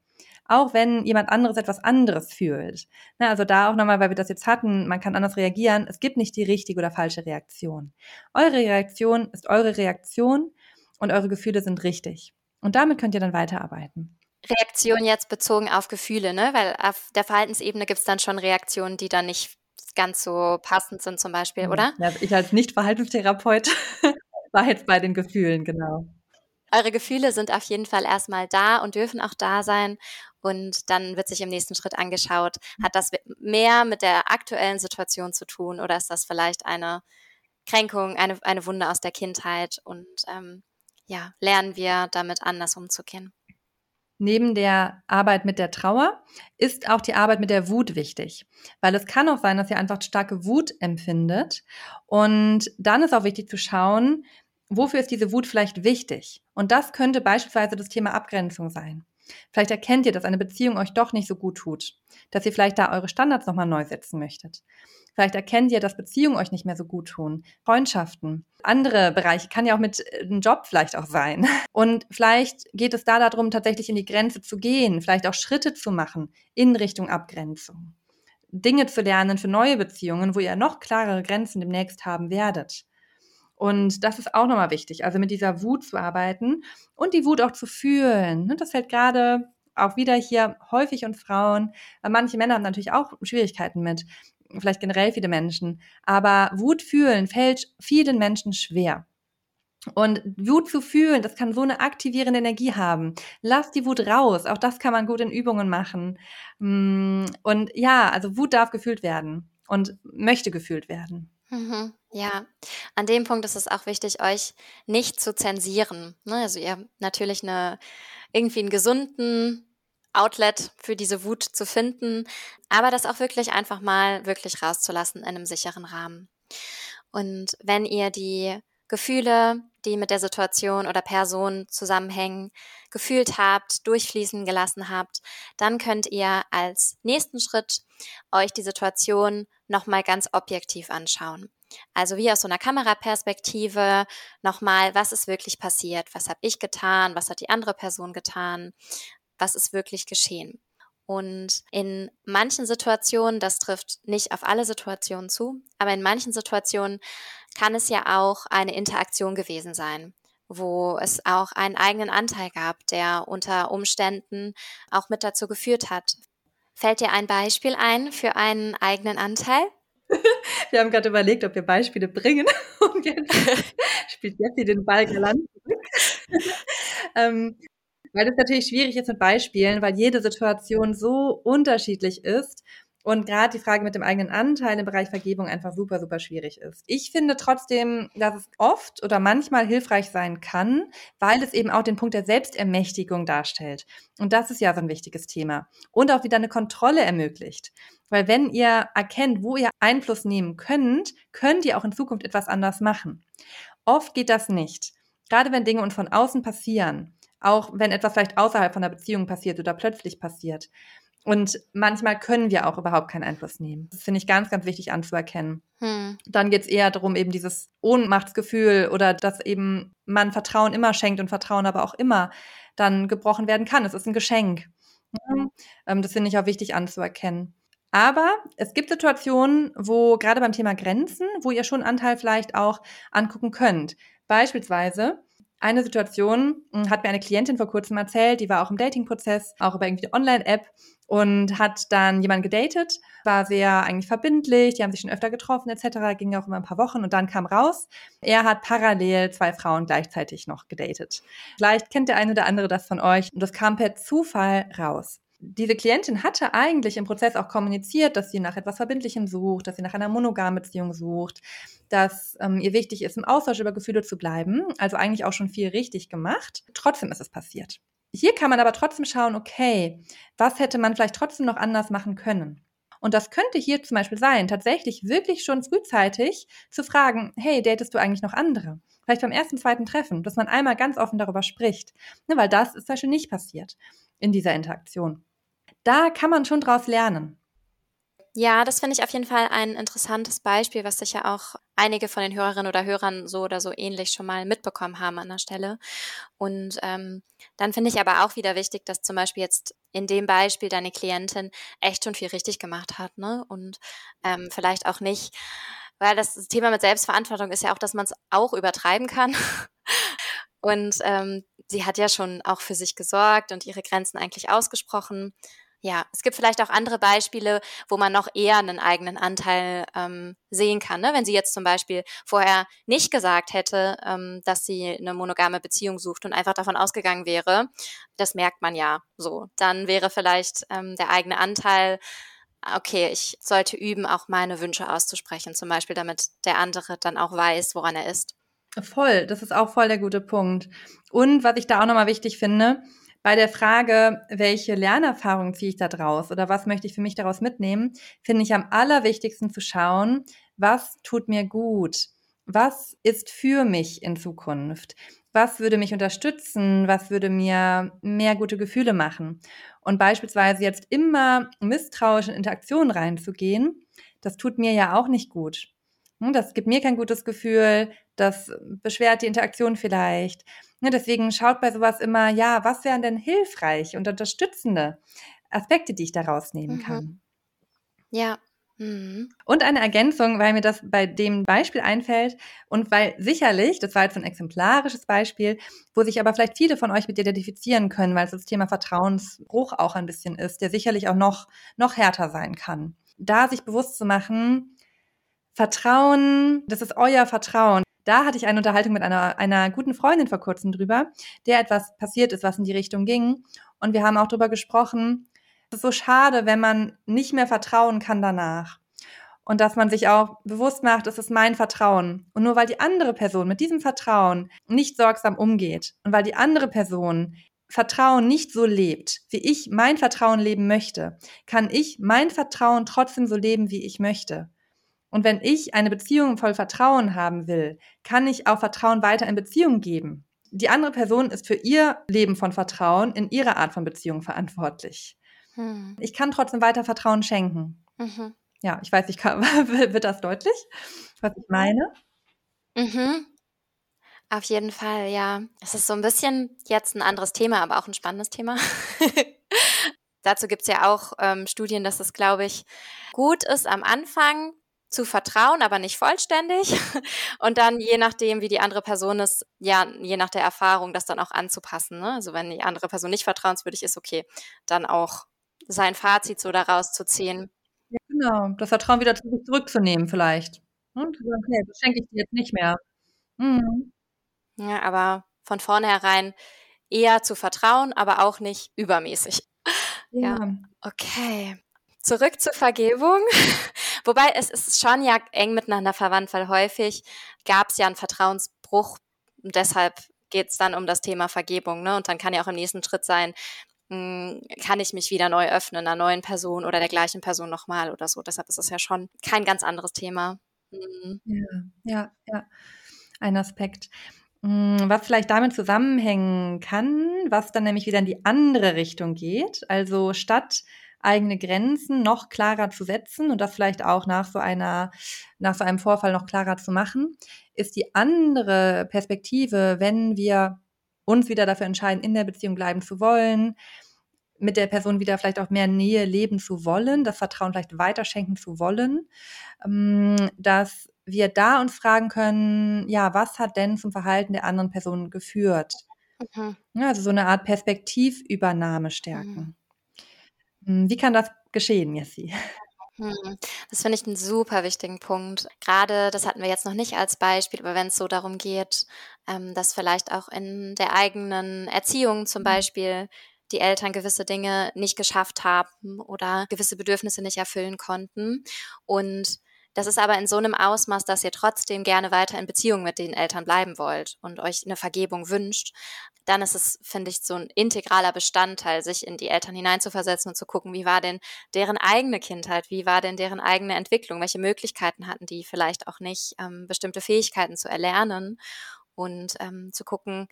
auch wenn jemand anderes etwas anderes fühlt. Na, also da auch nochmal, weil wir das jetzt hatten, man kann anders reagieren. Es gibt nicht die richtige oder falsche Reaktion. Eure Reaktion ist eure Reaktion und eure Gefühle sind richtig. Und damit könnt ihr dann weiterarbeiten. Reaktion jetzt bezogen auf Gefühle, ne? Weil auf der Verhaltensebene gibt es dann schon Reaktionen, die dann nicht ganz so passend sind, zum Beispiel, oder? Ja, ich als Nicht-Verhaltenstherapeut <laughs> war jetzt bei den Gefühlen, genau. Eure Gefühle sind auf jeden Fall erstmal da und dürfen auch da sein. Und dann wird sich im nächsten Schritt angeschaut, hat das mehr mit der aktuellen Situation zu tun oder ist das vielleicht eine Kränkung, eine, eine Wunde aus der Kindheit? Und ähm, ja, lernen wir damit anders umzugehen. Neben der Arbeit mit der Trauer ist auch die Arbeit mit der Wut wichtig, weil es kann auch sein, dass ihr einfach starke Wut empfindet. Und dann ist auch wichtig zu schauen, wofür ist diese Wut vielleicht wichtig? Und das könnte beispielsweise das Thema Abgrenzung sein. Vielleicht erkennt ihr, dass eine Beziehung euch doch nicht so gut tut, dass ihr vielleicht da eure Standards nochmal neu setzen möchtet. Vielleicht erkennt ihr, dass Beziehungen euch nicht mehr so gut tun, Freundschaften, andere Bereiche, kann ja auch mit äh, einem Job vielleicht auch sein. Und vielleicht geht es da darum, tatsächlich in die Grenze zu gehen, vielleicht auch Schritte zu machen in Richtung Abgrenzung. Dinge zu lernen für neue Beziehungen, wo ihr noch klarere Grenzen demnächst haben werdet. Und das ist auch nochmal wichtig, also mit dieser Wut zu arbeiten und die Wut auch zu fühlen. Ne, das fällt gerade auch wieder hier häufig und Frauen. Manche Männer haben natürlich auch Schwierigkeiten mit, vielleicht generell viele Menschen. Aber Wut fühlen fällt vielen Menschen schwer. Und Wut zu fühlen, das kann so eine aktivierende Energie haben. Lass die Wut raus. Auch das kann man gut in Übungen machen. Mm, und ja, also Wut darf gefühlt werden und möchte gefühlt werden. Mhm. Ja, an dem Punkt ist es auch wichtig, euch nicht zu zensieren. Ne? Also ihr habt natürlich eine, irgendwie einen gesunden Outlet für diese Wut zu finden, aber das auch wirklich einfach mal wirklich rauszulassen in einem sicheren Rahmen. Und wenn ihr die Gefühle, die mit der Situation oder Person zusammenhängen, gefühlt habt, durchfließen gelassen habt, dann könnt ihr als nächsten Schritt euch die Situation nochmal ganz objektiv anschauen. Also wie aus so einer Kameraperspektive nochmal, was ist wirklich passiert? Was habe ich getan? Was hat die andere Person getan? Was ist wirklich geschehen? Und in manchen Situationen, das trifft nicht auf alle Situationen zu, aber in manchen Situationen kann es ja auch eine Interaktion gewesen sein, wo es auch einen eigenen Anteil gab, der unter Umständen auch mit dazu geführt hat, Fällt dir ein Beispiel ein für einen eigenen Anteil? <laughs> Wir haben gerade überlegt, ob wir Beispiele bringen. <laughs> Und jetzt spielt Jeffy den Ball galant <laughs> ähm, weil es natürlich schwierig ist mit Beispielen, weil jede Situation so unterschiedlich ist und gerade die Frage mit dem eigenen Anteil im Bereich Vergebung einfach super, super schwierig ist. Ich finde trotzdem, dass es oft oder manchmal hilfreich sein kann, weil es eben auch den Punkt der Selbstermächtigung darstellt. Und das ist ja so ein wichtiges Thema. Und auch wieder eine Kontrolle ermöglicht. Weil wenn ihr erkennt, wo ihr Einfluss nehmen könnt, könnt ihr auch in Zukunft etwas anders machen. Oft geht das nicht. Gerade wenn Dinge von außen passieren, auch wenn etwas vielleicht außerhalb von der Beziehung passiert oder plötzlich passiert, und manchmal können wir auch überhaupt keinen Einfluss nehmen. Das finde ich ganz, ganz wichtig anzuerkennen. Hm. Dann geht es eher darum, eben dieses Ohnmachtsgefühl oder dass eben man Vertrauen immer schenkt und Vertrauen aber auch immer dann gebrochen werden kann. Es ist ein Geschenk. Mhm. Ähm, das finde ich auch wichtig anzuerkennen. Aber es gibt Situationen, wo gerade beim Thema Grenzen, wo ihr schon Anteil vielleicht auch angucken könnt. Beispielsweise, eine Situation hm, hat mir eine Klientin vor kurzem erzählt, die war auch im Dating-Prozess, auch über irgendwie Online-App und hat dann jemanden gedatet, war sehr eigentlich verbindlich, die haben sich schon öfter getroffen etc., ging auch immer ein paar Wochen und dann kam raus, er hat parallel zwei Frauen gleichzeitig noch gedatet. Vielleicht kennt der eine oder andere das von euch und das kam per Zufall raus. Diese Klientin hatte eigentlich im Prozess auch kommuniziert, dass sie nach etwas Verbindlichem sucht, dass sie nach einer monogamen Beziehung sucht, dass ähm, ihr wichtig ist, im Austausch über Gefühle zu bleiben. Also eigentlich auch schon viel richtig gemacht. Trotzdem ist es passiert. Hier kann man aber trotzdem schauen, okay, was hätte man vielleicht trotzdem noch anders machen können? Und das könnte hier zum Beispiel sein, tatsächlich wirklich schon frühzeitig zu fragen, hey, datest du eigentlich noch andere? Vielleicht beim ersten, zweiten Treffen, dass man einmal ganz offen darüber spricht. Ne, weil das ist zum Beispiel nicht passiert in dieser Interaktion. Da kann man schon draus lernen. Ja, das finde ich auf jeden Fall ein interessantes Beispiel, was sicher auch einige von den Hörerinnen oder Hörern so oder so ähnlich schon mal mitbekommen haben an der Stelle. Und ähm, dann finde ich aber auch wieder wichtig, dass zum Beispiel jetzt in dem Beispiel deine Klientin echt schon viel richtig gemacht hat, ne? Und ähm, vielleicht auch nicht, weil das Thema mit Selbstverantwortung ist ja auch, dass man es auch übertreiben kann. <laughs> Und ähm, sie hat ja schon auch für sich gesorgt und ihre Grenzen eigentlich ausgesprochen. Ja, es gibt vielleicht auch andere Beispiele, wo man noch eher einen eigenen Anteil ähm, sehen kann. Ne? Wenn sie jetzt zum Beispiel vorher nicht gesagt hätte, ähm, dass sie eine monogame Beziehung sucht und einfach davon ausgegangen wäre, das merkt man ja so. Dann wäre vielleicht ähm, der eigene Anteil, okay, ich sollte üben, auch meine Wünsche auszusprechen, zum Beispiel, damit der andere dann auch weiß, woran er ist. Voll, das ist auch voll der gute Punkt. Und was ich da auch nochmal wichtig finde, bei der Frage, welche Lernerfahrung ziehe ich da draus oder was möchte ich für mich daraus mitnehmen, finde ich am allerwichtigsten zu schauen, was tut mir gut? Was ist für mich in Zukunft? Was würde mich unterstützen? Was würde mir mehr gute Gefühle machen? Und beispielsweise jetzt immer misstrauisch in Interaktionen reinzugehen, das tut mir ja auch nicht gut. Hm, das gibt mir kein gutes Gefühl, das beschwert die Interaktion vielleicht. Ne, deswegen schaut bei sowas immer, ja, was wären denn hilfreich und unterstützende Aspekte, die ich da rausnehmen mhm. kann. Ja. Mhm. Und eine Ergänzung, weil mir das bei dem Beispiel einfällt und weil sicherlich, das war jetzt ein exemplarisches Beispiel, wo sich aber vielleicht viele von euch mit identifizieren können, weil es das Thema Vertrauensbruch auch ein bisschen ist, der sicherlich auch noch, noch härter sein kann. Da sich bewusst zu machen, Vertrauen, das ist euer Vertrauen da hatte ich eine Unterhaltung mit einer, einer guten Freundin vor kurzem drüber, der etwas passiert ist, was in die Richtung ging. Und wir haben auch drüber gesprochen, es ist so schade, wenn man nicht mehr vertrauen kann danach. Und dass man sich auch bewusst macht, es ist mein Vertrauen. Und nur weil die andere Person mit diesem Vertrauen nicht sorgsam umgeht und weil die andere Person Vertrauen nicht so lebt, wie ich mein Vertrauen leben möchte, kann ich mein Vertrauen trotzdem so leben, wie ich möchte. Und wenn ich eine Beziehung voll Vertrauen haben will, kann ich auch Vertrauen weiter in Beziehung geben. Die andere Person ist für ihr Leben von Vertrauen in ihrer Art von Beziehung verantwortlich. Hm. Ich kann trotzdem weiter Vertrauen schenken. Mhm. Ja, ich weiß, ich kann, <laughs> wird das deutlich, was ich meine? Mhm. Auf jeden Fall, ja. Es ist so ein bisschen jetzt ein anderes Thema, aber auch ein spannendes Thema. <laughs> Dazu gibt es ja auch ähm, Studien, dass es, glaube ich, gut ist, am Anfang zu vertrauen, aber nicht vollständig. <laughs> Und dann, je nachdem, wie die andere Person ist, ja, je nach der Erfahrung, das dann auch anzupassen. Ne? Also wenn die andere Person nicht vertrauenswürdig ist, okay, dann auch sein Fazit so daraus zu ziehen. Ja, genau. Das Vertrauen wieder zu sich zurückzunehmen vielleicht. Und okay, das schenke ich dir jetzt nicht mehr. Mhm. Ja, aber von vornherein eher zu vertrauen, aber auch nicht übermäßig. <laughs> Ja. ja. Okay. Zurück zur Vergebung. Wobei es ist schon ja eng miteinander verwandt, weil häufig gab es ja einen Vertrauensbruch. Und deshalb geht es dann um das Thema Vergebung. Ne? Und dann kann ja auch im nächsten Schritt sein, hm, kann ich mich wieder neu öffnen, einer neuen Person oder der gleichen Person nochmal oder so. Deshalb ist es ja schon kein ganz anderes Thema. Mhm. Ja, ja, ja. Ein Aspekt. Hm, was vielleicht damit zusammenhängen kann, was dann nämlich wieder in die andere Richtung geht. Also statt eigene Grenzen noch klarer zu setzen und das vielleicht auch nach so einer, nach so einem Vorfall noch klarer zu machen, ist die andere Perspektive, wenn wir uns wieder dafür entscheiden, in der Beziehung bleiben zu wollen, mit der Person wieder vielleicht auch mehr Nähe leben zu wollen, das Vertrauen vielleicht weiterschenken zu wollen, ähm, dass wir da uns fragen können, ja, was hat denn zum Verhalten der anderen Person geführt? Mhm. Also so eine Art Perspektivübernahme stärken. Mhm. Hm, wie kann das geschehen, Jessie? Hm, das finde ich einen super wichtigen Punkt. Gerade, das hatten wir jetzt noch nicht als Beispiel, aber wenn es so darum geht, ähm, dass vielleicht auch in der eigenen Erziehung zum mhm. Beispiel die Eltern gewisse Dinge nicht geschafft haben oder gewisse Bedürfnisse nicht erfüllen konnten und das ist aber in so einem Ausmaß, dass ihr trotzdem gerne weiter in Beziehung mit den Eltern bleiben wollt und euch eine Vergebung wünscht. Dann ist es, finde ich, so ein integraler Bestandteil, sich in die Eltern hineinzuversetzen und zu gucken, wie war denn deren eigene Kindheit, wie war denn deren eigene Entwicklung, welche Möglichkeiten hatten die vielleicht auch nicht, ähm, bestimmte Fähigkeiten zu erlernen? Und ähm, zu gucken,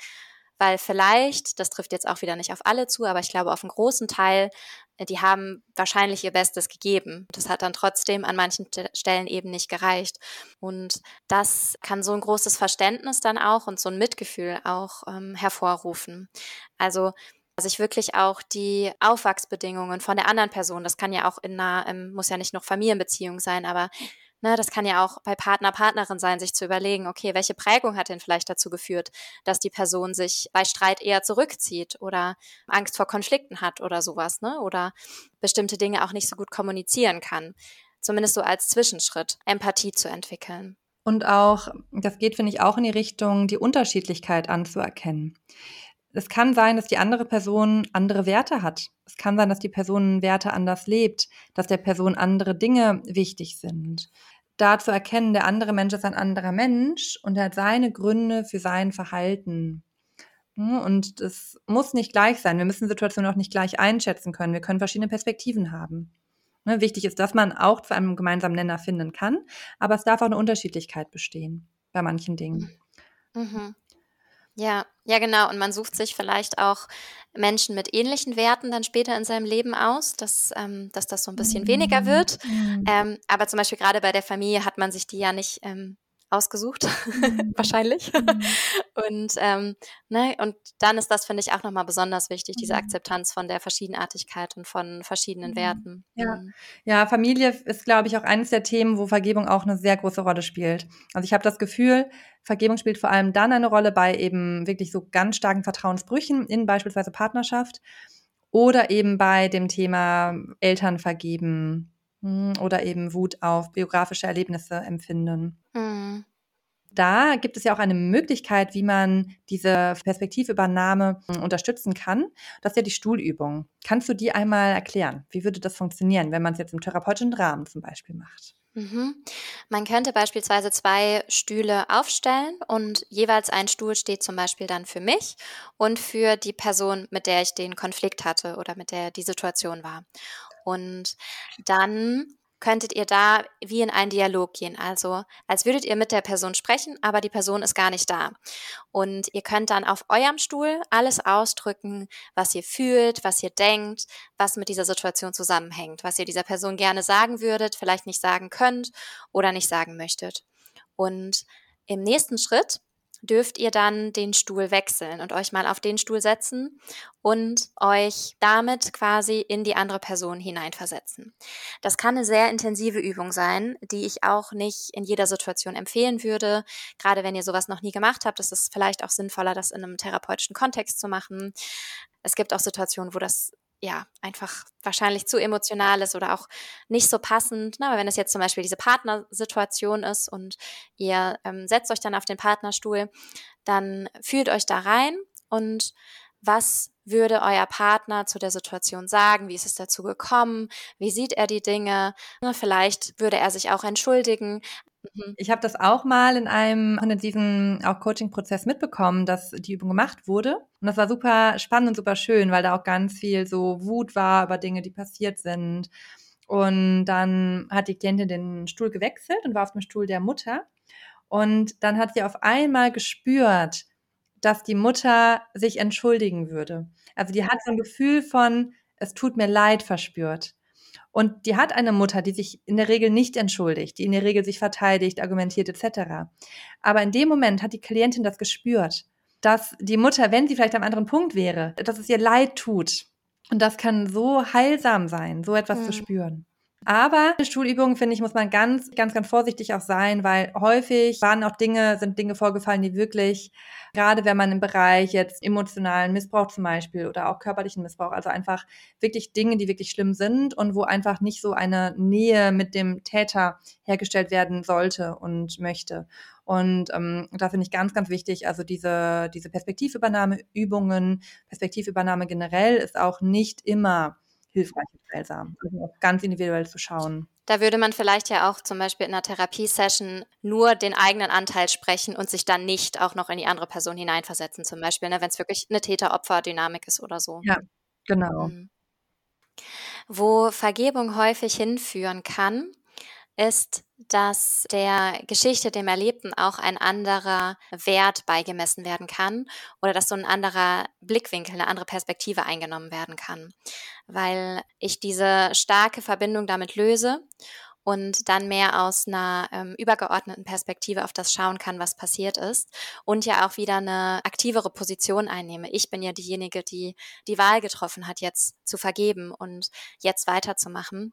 weil vielleicht, das trifft jetzt auch wieder nicht auf alle zu, aber ich glaube auf einen großen Teil, die haben wahrscheinlich ihr Bestes gegeben. Das hat dann trotzdem an manchen Stellen eben nicht gereicht. Und das kann so ein großes Verständnis dann auch und so ein Mitgefühl auch ähm, hervorrufen. Also sich wirklich auch die Aufwachsbedingungen von der anderen Person, das kann ja auch in einer, ähm, muss ja nicht noch Familienbeziehung sein, aber Ne, das kann ja auch bei Partner, Partnerin sein, sich zu überlegen, okay, welche Prägung hat denn vielleicht dazu geführt, dass die Person sich bei Streit eher zurückzieht oder Angst vor Konflikten hat oder sowas, ne? Oder bestimmte Dinge auch nicht so gut kommunizieren kann. Zumindest so als Zwischenschritt, Empathie zu entwickeln. Und auch, das geht, finde ich, auch in die Richtung, die Unterschiedlichkeit anzuerkennen. Es kann sein, dass die andere Person andere Werte hat. Es kann sein, dass die Person Werte anders lebt, dass der Person andere Dinge wichtig sind da zu erkennen, der andere Mensch ist ein anderer Mensch und er hat seine Gründe für sein Verhalten. Hm, und das muss nicht gleich sein. Wir müssen Situationen auch nicht gleich einschätzen können. Wir können verschiedene Perspektiven haben. Ne, wichtig ist, dass man auch zu einem gemeinsamen Nenner finden kann, aber es darf auch eine Unterschiedlichkeit bestehen bei manchen Dingen. Mhm. Ja, ja, genau. Und man sucht sich vielleicht auch Menschen mit ähnlichen Werten dann später in seinem Leben aus, dass, ähm, dass das so ein bisschen weniger mhm. wird. Mhm. Ähm, aber zum Beispiel gerade bei der Familie hat man sich die ja nicht ähm, ausgesucht, mhm. <laughs> wahrscheinlich. Mhm. und, ähm, ne, und dann ist das, finde ich, auch nochmal besonders wichtig, diese mhm. Akzeptanz von der Verschiedenartigkeit und von verschiedenen mhm. Werten. Ja. ja, Familie ist, glaube ich, auch eines der Themen, wo Vergebung auch eine sehr große Rolle spielt. Also ich habe das Gefühl, Vergebung spielt vor allem dann eine Rolle bei eben wirklich so ganz starken Vertrauensbrüchen in beispielsweise Partnerschaft oder eben bei dem Thema Eltern vergeben, oder eben Wut auf biografische Erlebnisse empfinden. Mhm. Da gibt es ja auch eine Möglichkeit, wie man diese Perspektivübernahme hm, unterstützen kann. Das ist ja die Stuhlübung. Kannst du die einmal erklären? Wie würde das funktionieren, wenn man es jetzt im therapeutischen Rahmen zum Beispiel macht? Mhm. Man könnte beispielsweise zwei Stühle aufstellen und jeweils ein Stuhl steht zum Beispiel dann für mich und für die Person, mit der ich den Konflikt hatte oder mit der die Situation war. Und dann könntet ihr da wie in einen Dialog gehen. Also als würdet ihr mit der Person sprechen, aber die Person ist gar nicht da. Und ihr könnt dann auf eurem Stuhl alles ausdrücken, was ihr fühlt, was ihr denkt, was mit dieser Situation zusammenhängt, was ihr dieser Person gerne sagen würdet, vielleicht nicht sagen könnt oder nicht sagen möchtet. Und im nächsten Schritt dürft ihr dann den Stuhl wechseln und euch mal auf den Stuhl setzen und euch damit quasi in die andere Person hineinversetzen. Das kann eine sehr intensive Übung sein, die ich auch nicht in jeder Situation empfehlen würde. Gerade wenn ihr sowas noch nie gemacht habt, ist es vielleicht auch sinnvoller, das in einem therapeutischen Kontext zu machen. Es gibt auch Situationen, wo das ja, einfach wahrscheinlich zu emotional ist oder auch nicht so passend. Na, aber wenn es jetzt zum Beispiel diese Partnersituation ist und ihr ähm, setzt euch dann auf den Partnerstuhl, dann fühlt euch da rein und was würde euer Partner zu der Situation sagen? Wie ist es dazu gekommen? Wie sieht er die Dinge? Vielleicht würde er sich auch entschuldigen. Mhm. Ich habe das auch mal in einem intensiven auch Coaching-Prozess mitbekommen, dass die Übung gemacht wurde. Und das war super spannend und super schön, weil da auch ganz viel so Wut war über Dinge, die passiert sind. Und dann hat die Klientin den Stuhl gewechselt und war auf dem Stuhl der Mutter. Und dann hat sie auf einmal gespürt, dass die Mutter sich entschuldigen würde. Also die hat so ein Gefühl von, es tut mir leid verspürt. Und die hat eine Mutter, die sich in der Regel nicht entschuldigt, die in der Regel sich verteidigt, argumentiert etc. Aber in dem Moment hat die Klientin das gespürt, dass die Mutter, wenn sie vielleicht am anderen Punkt wäre, dass es ihr leid tut. Und das kann so heilsam sein, so etwas mhm. zu spüren. Aber Stuhlübungen, finde ich, muss man ganz, ganz, ganz vorsichtig auch sein, weil häufig waren auch Dinge, sind Dinge vorgefallen, die wirklich, gerade wenn man im Bereich jetzt emotionalen Missbrauch zum Beispiel oder auch körperlichen Missbrauch, also einfach wirklich Dinge, die wirklich schlimm sind und wo einfach nicht so eine Nähe mit dem Täter hergestellt werden sollte und möchte. Und ähm, da finde ich ganz, ganz wichtig, also diese, diese Perspektivübernahmeübungen, Perspektivübernahme generell ist auch nicht immer hilfreich und heilsam. Also ganz individuell zu schauen. Da würde man vielleicht ja auch zum Beispiel in einer Therapiesession nur den eigenen Anteil sprechen und sich dann nicht auch noch in die andere Person hineinversetzen, zum Beispiel, ne, wenn es wirklich eine Täter-Opfer-Dynamik ist oder so. Ja, genau. Mhm. Wo Vergebung häufig hinführen kann, ist, dass der Geschichte, dem Erlebten auch ein anderer Wert beigemessen werden kann oder dass so ein anderer Blickwinkel, eine andere Perspektive eingenommen werden kann, weil ich diese starke Verbindung damit löse und dann mehr aus einer ähm, übergeordneten Perspektive auf das schauen kann, was passiert ist und ja auch wieder eine aktivere Position einnehme. Ich bin ja diejenige, die die Wahl getroffen hat, jetzt zu vergeben und jetzt weiterzumachen.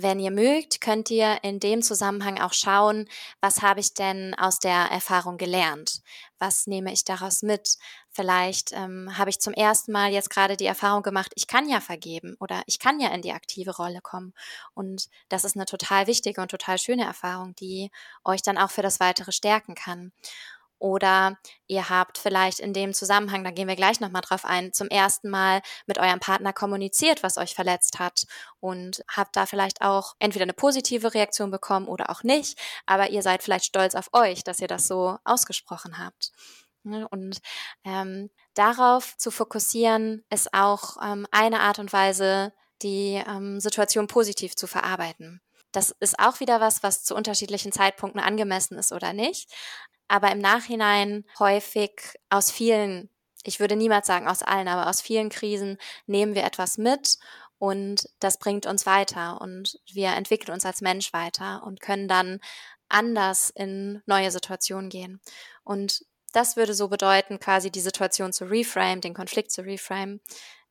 Wenn ihr mögt, könnt ihr in dem Zusammenhang auch schauen, was habe ich denn aus der Erfahrung gelernt? Was nehme ich daraus mit? Vielleicht ähm, habe ich zum ersten Mal jetzt gerade die Erfahrung gemacht, ich kann ja vergeben oder ich kann ja in die aktive Rolle kommen. Und das ist eine total wichtige und total schöne Erfahrung, die euch dann auch für das Weitere stärken kann. Oder ihr habt vielleicht in dem Zusammenhang, da gehen wir gleich nochmal drauf ein, zum ersten Mal mit eurem Partner kommuniziert, was euch verletzt hat und habt da vielleicht auch entweder eine positive Reaktion bekommen oder auch nicht, aber ihr seid vielleicht stolz auf euch, dass ihr das so ausgesprochen habt. Ne, und ähm, darauf zu fokussieren, ist auch ähm, eine Art und Weise, die ähm, Situation positiv zu verarbeiten. Das ist auch wieder was, was zu unterschiedlichen Zeitpunkten angemessen ist oder nicht aber im Nachhinein häufig aus vielen, ich würde niemals sagen aus allen, aber aus vielen Krisen nehmen wir etwas mit und das bringt uns weiter und wir entwickeln uns als Mensch weiter und können dann anders in neue Situationen gehen. Und das würde so bedeuten, quasi die Situation zu reframe, den Konflikt zu reframe,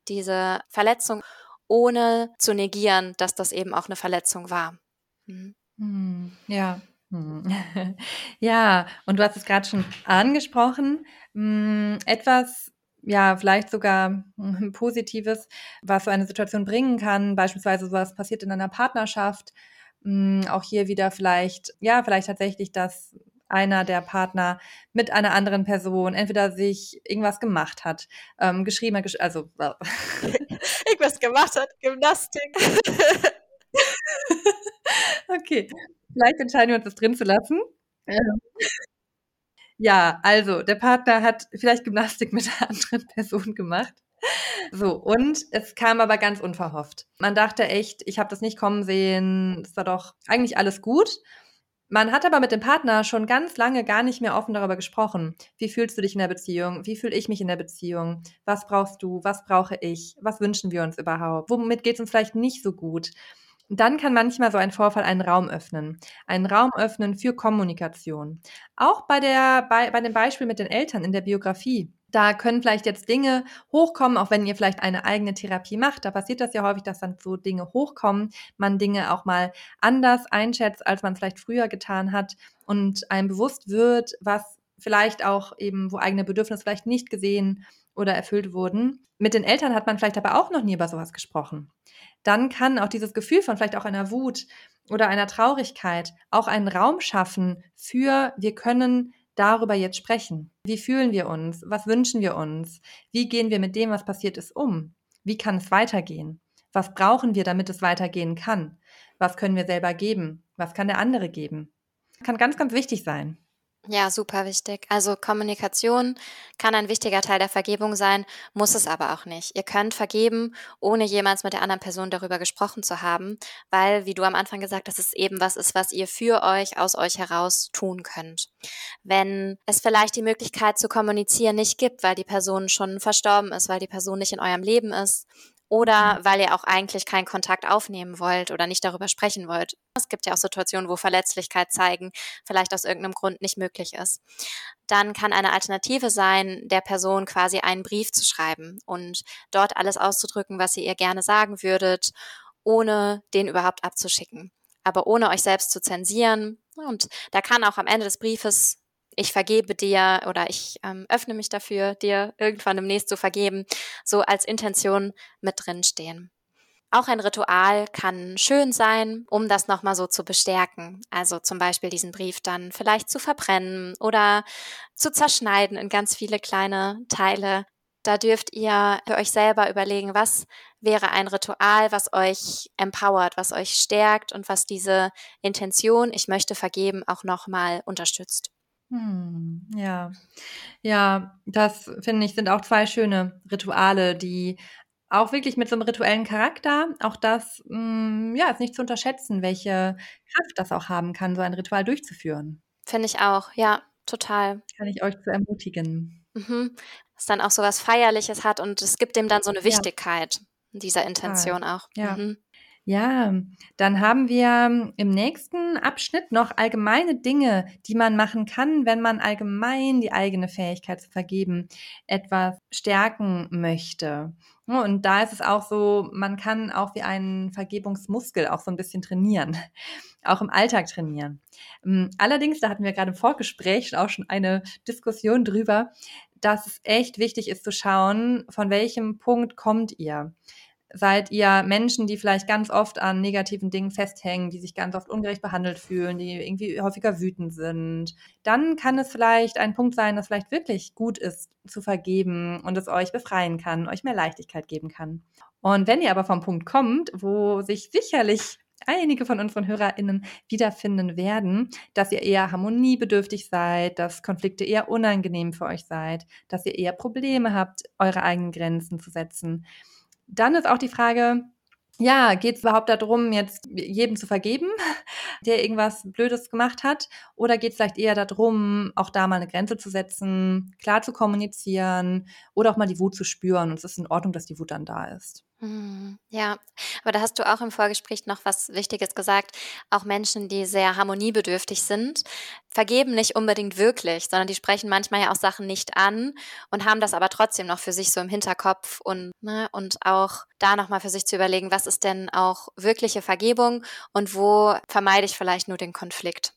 diese Verletzung, ohne zu negieren, dass das eben auch eine Verletzung war. Mhm. Hm, ja. <laughs> Ja, und du hast es gerade schon angesprochen. Hm, etwas, ja, vielleicht sogar hm, Positives, was so eine Situation bringen kann, beispielsweise was passiert in einer Partnerschaft. Auch hier wieder vielleicht, ja, vielleicht tatsächlich, dass einer der Partner mit einer anderen Person entweder sich irgendwas gemacht hat, ähm, geschrieben hat, also <laughs> irgendwas gemacht hat, Gymnastik. <laughs> okay, Vielleicht entscheiden wir uns, das drin zu lassen. Ja, also der Partner hat vielleicht Gymnastik mit einer anderen Person gemacht. So, und es kam aber ganz unverhofft. Man dachte echt, ich habe das nicht kommen sehen, es war doch eigentlich alles gut. Man hat aber mit dem Partner schon ganz lange gar nicht mehr offen darüber gesprochen. Wie fühlst du dich in der Beziehung? Wie fühle ich mich in der Beziehung? Was brauchst du? Was brauche ich? Was wünschen wir uns überhaupt? Womit geht es uns vielleicht nicht so gut? Dann kann manchmal so ein Vorfall einen Raum öffnen. Einen Raum öffnen für Kommunikation. Auch bei, der, bei, bei dem Beispiel mit den Eltern in der Biografie. Da können vielleicht jetzt Dinge hochkommen, auch wenn ihr vielleicht eine eigene Therapie macht. Da passiert das ja häufig, dass dann so Dinge hochkommen, man Dinge auch mal anders einschätzt, als man vielleicht früher getan hat und einem bewusst wird, was vielleicht auch eben, wo eigene Bedürfnisse vielleicht nicht gesehen oder erfüllt wurden. Mit den Eltern hat man vielleicht aber auch noch nie über sowas gesprochen. Dann kann auch dieses Gefühl von vielleicht auch einer Wut oder einer Traurigkeit auch einen Raum schaffen für, wir können darüber jetzt sprechen. Wie fühlen wir uns? Was wünschen wir uns? Wie gehen wir mit dem, was passiert ist, um? Wie kann es weitergehen? Was brauchen wir, damit es weitergehen kann? Was können wir selber geben? Was kann der andere geben? Kann ganz, ganz wichtig sein. Ja, super wichtig. Also Kommunikation kann ein wichtiger Teil der Vergebung sein, muss es aber auch nicht. Ihr könnt vergeben, ohne jemals mit der anderen Person darüber gesprochen zu haben, weil, wie du am Anfang gesagt hast, es eben was ist, was ihr für euch, aus euch heraus tun könnt. Wenn es vielleicht die Möglichkeit zu kommunizieren nicht gibt, weil die Person schon verstorben ist, weil die Person nicht in eurem Leben ist, oder mhm. weil ihr auch eigentlich keinen Kontakt aufnehmen wollt oder nicht darüber sprechen wollt. Es gibt ja auch Situationen, wo Verletzlichkeit zeigen vielleicht aus irgendeinem Grund nicht möglich ist. Dann kann eine Alternative sein, der Person quasi einen Brief zu schreiben und dort alles auszudrücken, was ihr ihr gerne sagen würdet, ohne den überhaupt abzuschicken, aber ohne euch selbst zu zensieren. Und da kann auch am Ende des Briefes ich vergebe dir oder ich ähm, öffne mich dafür, dir irgendwann demnächst zu vergeben, so als Intention mit drin stehen. Auch ein Ritual kann schön sein, um das nochmal so zu bestärken. Also zum Beispiel diesen Brief dann vielleicht zu verbrennen oder zu zerschneiden in ganz viele kleine Teile. Da dürft ihr für euch selber überlegen, was wäre ein Ritual, was euch empowert, was euch stärkt und was diese Intention, ich möchte vergeben, auch nochmal unterstützt. Hm, ja. Ja, das finde ich, sind auch zwei schöne Rituale, die auch wirklich mit so einem rituellen Charakter, auch das, hm, ja, ist nicht zu unterschätzen, welche Kraft das auch haben kann, so ein Ritual durchzuführen. Finde ich auch, ja, total. Kann ich euch zu ermutigen. Mhm. Was dann auch so was Feierliches hat und es gibt dem dann so eine Ja. Wichtigkeit dieser Intention auch. Ja. Mhm. Ja, dann haben wir im nächsten Abschnitt noch allgemeine Dinge, die man machen kann, wenn man allgemein die eigene Fähigkeit zu vergeben etwas stärken möchte. Und da ist es auch so, man kann auch wie einen Vergebungsmuskel auch so ein bisschen trainieren, <laughs> auch im Alltag trainieren. Hm, allerdings, da hatten wir gerade im Vorgespräch auch schon eine Diskussion drüber, dass es echt wichtig ist zu schauen, von welchem Punkt kommt ihr seid ihr Menschen, die vielleicht ganz oft an negativen Dingen festhängen, die sich ganz oft ungerecht behandelt fühlen, die irgendwie häufiger wütend sind, dann kann es vielleicht ein Punkt sein, dass vielleicht wirklich gut ist zu vergeben und es euch befreien kann, euch mehr Leichtigkeit geben kann. Und wenn ihr aber vom Punkt kommt, wo sich sicherlich einige von unseren HörerInnen wiederfinden werden, dass ihr eher harmoniebedürftig seid, dass Konflikte eher unangenehm für euch seid, dass ihr eher Probleme habt, eure eigenen Grenzen zu setzen, dann ist auch die Frage, ja, geht es überhaupt darum, jetzt jedem zu vergeben, <laughs> der irgendwas Blödes gemacht hat? Oder geht es vielleicht eher darum, auch da mal eine Grenze zu setzen, klar zu kommunizieren oder auch mal die Wut zu spüren? Und es ist in Ordnung, dass die Wut dann da ist. Mhm. Ja, aber da hast du auch im Vorgespräch noch was Wichtiges gesagt. Auch Menschen, die sehr harmoniebedürftig sind, vergeben nicht unbedingt wirklich, sondern die sprechen manchmal ja auch Sachen nicht an und haben das aber trotzdem noch für sich so im Hinterkopf und, ne, und auch da nochmal für sich zu überlegen, was ist denn auch wirkliche Vergebung und wo vermeide ich vielleicht nur den Konflikt.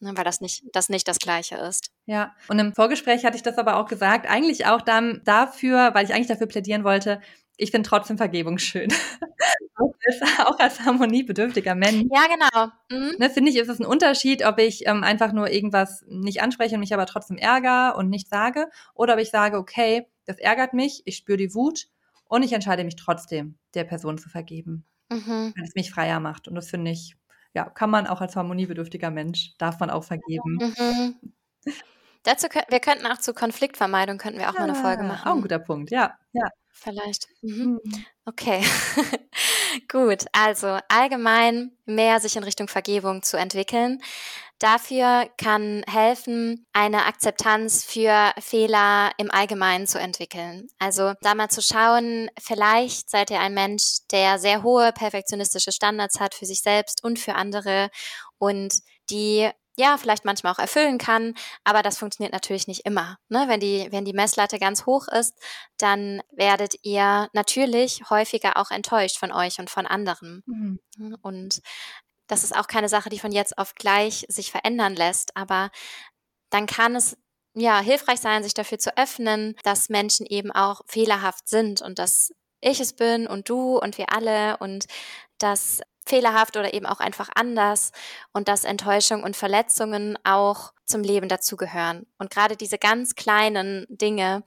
Ne, weil das nicht, das nicht das Gleiche ist. Ja, und im Vorgespräch hatte ich das aber auch gesagt, eigentlich auch dann dafür, weil ich eigentlich dafür plädieren wollte, ich finde trotzdem Vergebung schön. <laughs> auch, als, auch, als, harmoniebedürftiger Mensch. Ja, genau. Mhm. Ne, Finde ich, ist es ein Unterschied, ob ich ähm, einfach nur irgendwas nicht anspreche und mich aber trotzdem ärgere und nicht sage, oder ob ich sage, okay, das ärgert mich, ich spüre die Wut und ich entscheide mich trotzdem, der Person zu vergeben. Mhm. Weil es mich freier macht. Und das finde ich, ja, kann man auch als harmoniebedürftiger Mensch, darf man auch vergeben. Mhm. Dazu wir könnten auch zur Konfliktvermeidung könnten wir auch ja, mal eine Folge machen. Auch ein guter Punkt, ja, ja. Vielleicht. Mhm. mhm. Okay. <laughs> Gut, also allgemein mehr sich in Richtung Vergebung zu entwickeln. Dafür kann helfen, eine Akzeptanz für Fehler im Allgemeinen zu entwickeln. Also da mal zu schauen, vielleicht seid ihr ein Mensch, der sehr hohe perfektionistische Standards hat für sich selbst und für andere und die ja, vielleicht manchmal auch erfüllen kann, aber das funktioniert natürlich nicht immer. Ne? Wenn, die, wenn die Messlatte ganz hoch ist, dann werdet ihr natürlich häufiger auch enttäuscht von euch und von anderen. Mhm. Ne? Und das ist auch keine Sache, die von jetzt auf gleich sich verändern lässt, aber dann kann es ja, hilfreich sein, sich dafür zu öffnen, dass Menschen eben auch fehlerhaft sind und dass ich es bin und du und wir alle und dass fehlerhaft oder eben auch einfach anders und dass Enttäuschung und Verletzungen auch zum Leben dazugehören. Und gerade diese ganz kleinen Dinge,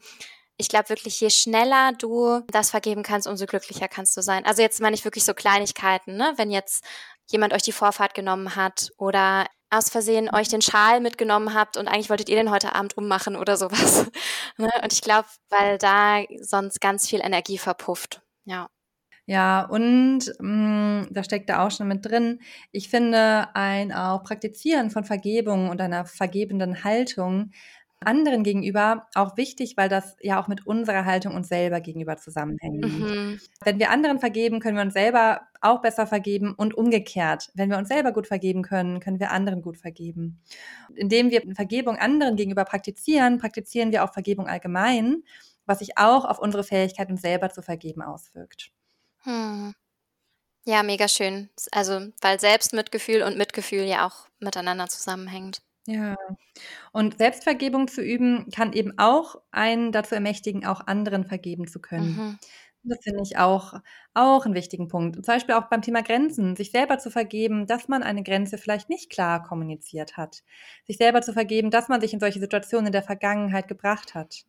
ich glaube wirklich, je schneller du das vergeben kannst, umso glücklicher kannst du sein. Also jetzt meine ich wirklich so Kleinigkeiten, ne? Wenn jetzt jemand euch die Vorfahrt genommen hat oder aus Versehen euch den Schal mitgenommen habt und eigentlich wolltet ihr den heute Abend ummachen oder sowas. <laughs> Ne? und ich glaube, weil da sonst ganz viel Energie verpufft. Ja. Ja, und mh, mm, da steckt da auch schon mit drin. Ich finde ein auch Praktizieren von Vergebung und einer vergebenden Haltung anderen gegenüber auch wichtig, weil das ja auch mit unserer Haltung uns selber gegenüber zusammenhängt. Mhm. Wenn wir anderen vergeben, können wir uns selber auch besser vergeben und umgekehrt. Wenn wir uns selber gut vergeben können, können wir anderen gut vergeben. Indem wir Vergebung anderen gegenüber praktizieren, praktizieren wir auch Vergebung allgemein, was sich auch auf unsere Fähigkeit, uns selber zu vergeben auswirkt. Hm. Ja, mega schön. Also, weil Selbstmitgefühl und Mitgefühl ja auch miteinander zusammenhängt. Ja. Und Selbstvergebung zu üben, kann eben auch einen dazu ermächtigen, auch anderen vergeben zu können. Mhm. Das finde ich auch, auch einen wichtigen Punkt. Zum Beispiel auch beim Thema Grenzen, sich selber zu vergeben, dass man eine Grenze vielleicht nicht klar kommuniziert hat. Sich selber zu vergeben, dass man sich in solche Situationen in der Vergangenheit gebracht hat.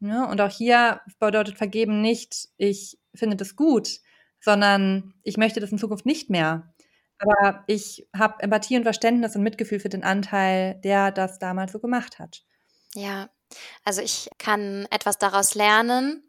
Ja, und auch hier bedeutet Vergeben nicht, ich finde das gut, sondern ich möchte das in Zukunft nicht mehr. Aber ich habe Empathie und Verständnis und Mitgefühl für den Anteil, der das damals so gemacht hat. Ja, also ich kann etwas daraus lernen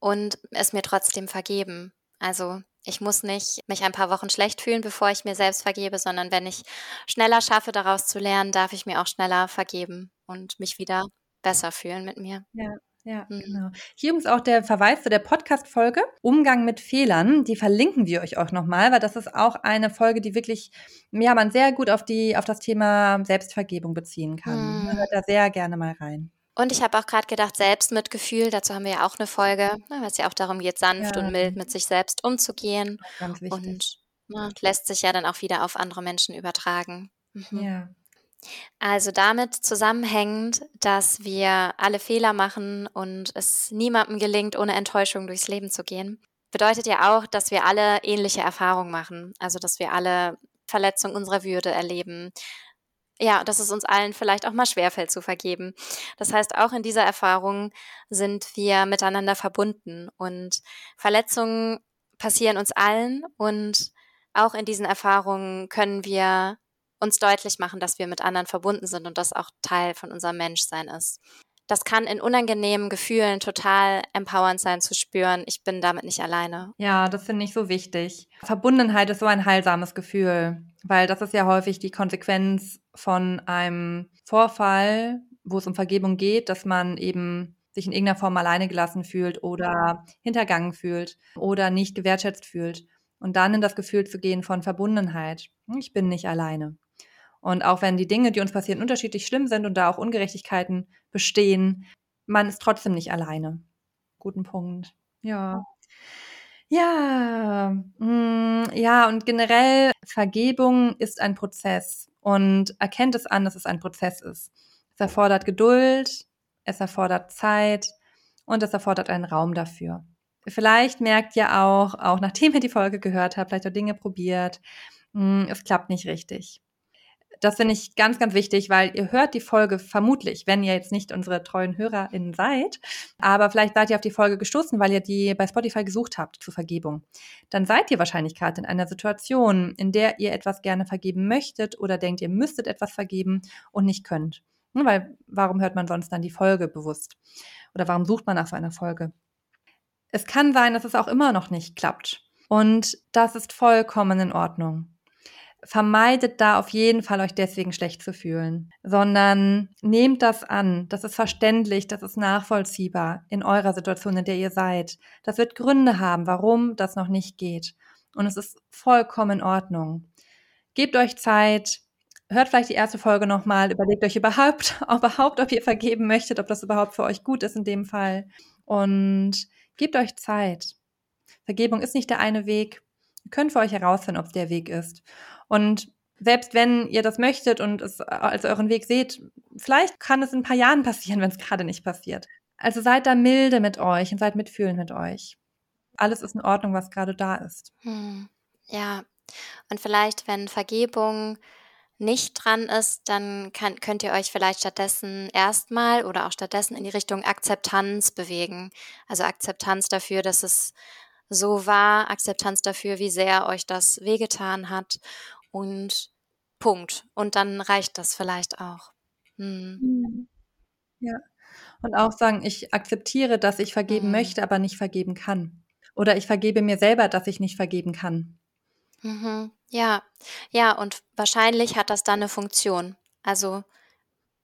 und es mir trotzdem vergeben. Also ich muss nicht mich ein paar Wochen schlecht fühlen, bevor ich mir selbst vergebe, sondern wenn ich schneller schaffe, daraus zu lernen, darf ich mir auch schneller vergeben und mich wieder besser fühlen mit mir. Ja. Ja, mhm. genau. Hier übrigens auch der Verweis zu der Podcast-Folge Umgang mit Fehlern. Die verlinken wir euch auch nochmal, weil das ist auch eine Folge, die wirklich, ja, man sehr gut auf die, auf das Thema Selbstvergebung beziehen kann. Mhm. Hört da sehr gerne mal rein. Und ich habe auch gerade gedacht, Selbstmitgefühl, dazu haben wir ja auch eine Folge, ne, weil es ja auch darum geht, sanft ja. und mild mit sich selbst umzugehen. Ganz wichtig. Und ne, lässt sich ja dann auch wieder auf andere Menschen übertragen. Mhm. Ja. Also damit zusammenhängend, dass wir alle Fehler machen und es niemandem gelingt, ohne Enttäuschung durchs Leben zu gehen, bedeutet ja auch, dass wir alle ähnliche Erfahrungen machen. Also dass wir alle Verletzung unserer Würde erleben. Ja, dass es uns allen vielleicht auch mal schwerfällt zu vergeben. Das heißt, auch in dieser Erfahrung sind wir miteinander verbunden und Verletzungen passieren uns allen und auch in diesen Erfahrungen können wir uns deutlich machen, dass wir mit anderen verbunden sind und das auch Teil von unserem Menschsein ist. Das kann in unangenehmen Gefühlen total empowernd sein zu spüren, ich bin damit nicht alleine. Ja, das finde ich so wichtig. Verbundenheit ist so ein heilsames Gefühl, weil das ist ja häufig die Konsequenz von einem Vorfall, wo es um Vergebung geht, dass man eben sich in irgendeiner Form alleine gelassen fühlt oder hintergangen fühlt oder nicht gewertschätzt fühlt. Und dann in das Gefühl zu gehen von Verbundenheit. Ich bin nicht alleine. Und auch wenn die Dinge, die uns passieren, unterschiedlich schlimm sind und da auch Ungerechtigkeiten bestehen, man ist trotzdem nicht alleine. Guten Punkt. Ja. Ja, mm, ja, und generell Vergebung ist ein Prozess und erkennt es an, dass es ein Prozess ist. Es erfordert Geduld, es erfordert Zeit und es erfordert einen Raum dafür. Vielleicht merkt ihr auch, auch nachdem ihr die Folge gehört habt, vielleicht auch Dinge probiert, mm, es klappt nicht richtig. Das finde ich ganz, ganz wichtig, weil ihr hört die Folge vermutlich, wenn ihr jetzt nicht unsere treuen HörerInnen seid, aber vielleicht seid ihr auf die Folge gestoßen, weil ihr die bei Spotify gesucht habt zur Vergebung. Dann seid ihr wahrscheinlich gerade in einer Situation, in der ihr etwas gerne vergeben möchtet oder denkt, ihr müsstet etwas vergeben und nicht könnt. Weil warum hört man sonst dann die Folge bewusst? Oder warum sucht man nach so einer Folge? Es kann sein, dass es auch immer noch nicht klappt. Und das ist vollkommen in Ordnung vermeidet da auf jeden Fall euch deswegen schlecht zu fühlen, sondern nehmt das an. Das ist verständlich, das ist nachvollziehbar in eurer Situation, in der ihr seid. Das wird Gründe haben, warum das noch nicht geht. Und es ist vollkommen in Ordnung. Gebt euch Zeit, hört vielleicht die erste Folge nochmal, überlegt euch überhaupt, <laughs> überhaupt, ob ihr vergeben möchtet, ob das überhaupt für euch gut ist in dem Fall. Und gebt euch Zeit. Vergebung ist nicht der eine Weg. Ihr könnt für euch herausfinden, ob es der Weg ist. Und selbst wenn ihr das möchtet und es als euren Weg seht, vielleicht kann es in ein paar Jahren passieren, <laughs> wenn es gerade nicht passiert. Also seid da milde mit euch und seid mitfühlend mit euch. Alles ist in Ordnung, was gerade da ist. Hm. Ja, und vielleicht, wenn Vergebung nicht dran ist, dann kann, könnt ihr euch vielleicht stattdessen erstmal oder auch stattdessen in die Richtung Akzeptanz bewegen. Also Akzeptanz dafür, dass es so war, Akzeptanz dafür, wie sehr euch das wehgetan hat und Punkt. Und dann reicht das vielleicht auch. Hm. hm. Ja. Und auch sagen, ich akzeptiere, dass ich vergeben mhm. möchte, aber nicht vergeben kann. Oder ich vergebe mir selber, dass ich nicht vergeben kann. Mhm. Ja, ja, und wahrscheinlich hat das dann eine Funktion. Also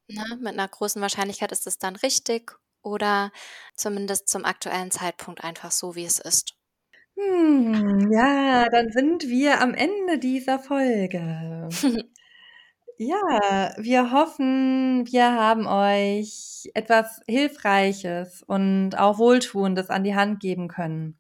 ne, mit einer großen Wahrscheinlichkeit ist es dann richtig oder zumindest zum aktuellen Zeitpunkt einfach so, wie es ist. Hm, ja, dann sind wir am Ende dieser Folge. <laughs> Ja, wir hoffen, wir haben euch etwas Hilfreiches und auch Wohltuendes an die Hand geben können,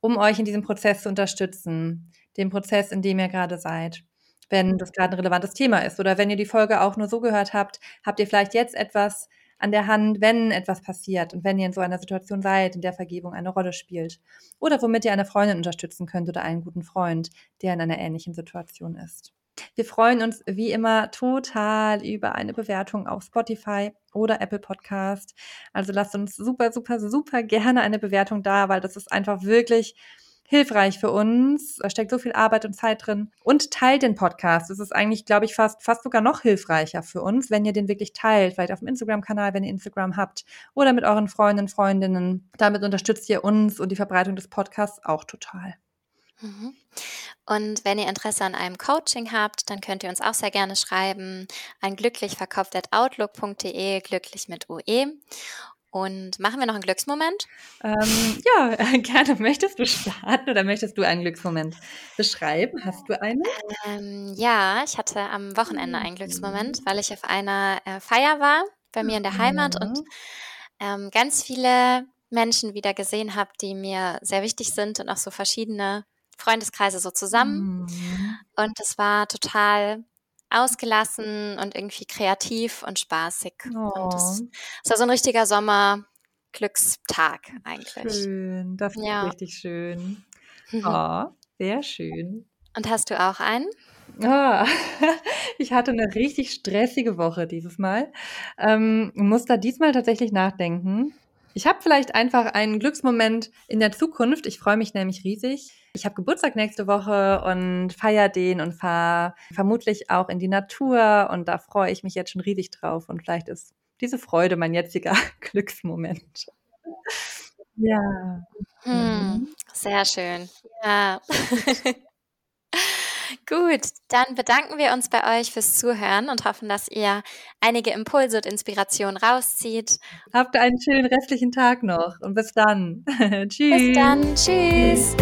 um euch in diesem Prozess zu unterstützen, dem Prozess, in dem ihr gerade seid. Wenn das gerade ein relevantes Thema ist oder wenn ihr die Folge auch nur so gehört habt, habt ihr vielleicht jetzt etwas an der Hand, wenn etwas passiert und wenn ihr in so einer Situation seid, in der Vergebung eine Rolle spielt. Oder womit ihr eine Freundin unterstützen könnt oder einen guten Freund, der in einer ähnlichen Situation ist. Wir freuen uns wie immer total über eine Bewertung auf Spotify oder Apple Podcast. Also lasst uns super, super, super gerne eine Bewertung da, weil das ist einfach wirklich hilfreich für uns. Da steckt so viel Arbeit und Zeit drin. Und teilt den Podcast. Das ist eigentlich, glaube ich, fast, fast sogar noch hilfreicher für uns, wenn ihr den wirklich teilt. Vielleicht auf dem Instagram-Kanal, wenn ihr Instagram habt. Oder mit euren Freundinnen, Freundinnen. Damit unterstützt ihr uns und die Verbreitung des Podcasts auch total. Mhm. Und wenn ihr Interesse an einem Coaching habt, dann könnt ihr uns auch sehr gerne schreiben an glücklichverkauft.outlook.de, glücklich mit UE. Und machen wir noch einen Glücksmoment? Ähm, ja, <laughs> gerne. Möchtest du starten oder möchtest du einen Glücksmoment beschreiben? Hast du einen? Ähm, ja, ich hatte am Wochenende einen Glücksmoment, weil ich auf einer äh, Feier war bei mir in der Heimat ja. und ähm, ganz viele Menschen wieder gesehen habe, die mir sehr wichtig sind und auch so verschiedene Freundeskreise so zusammen. Mhm. Und es war total ausgelassen und irgendwie kreativ und spaßig. Oh. Und es, es war so ein richtiger Sommer-Glückstag eigentlich. Schön, das ist ja. richtig schön. Oh, sehr schön. Und hast du auch einen? Oh, <laughs> ich hatte eine richtig stressige Woche dieses Mal. Ähm, muss da diesmal tatsächlich nachdenken. Ich habe vielleicht einfach einen Glücksmoment in der Zukunft. Ich freue mich nämlich riesig. Ich habe Geburtstag nächste Woche und feiere den und fahre vermutlich auch in die Natur und da freue ich mich jetzt schon riesig drauf und vielleicht ist diese Freude mein jetziger <laughs> Glücksmoment. Ja. Hm, sehr schön. Ja. <laughs> Gut, dann bedanken wir uns bei euch fürs Zuhören und hoffen, dass ihr einige Impulse und Inspirationen rauszieht. Habt einen schönen restlichen Tag noch und bis dann. Tschüss. <laughs> Bis dann. Tschüss.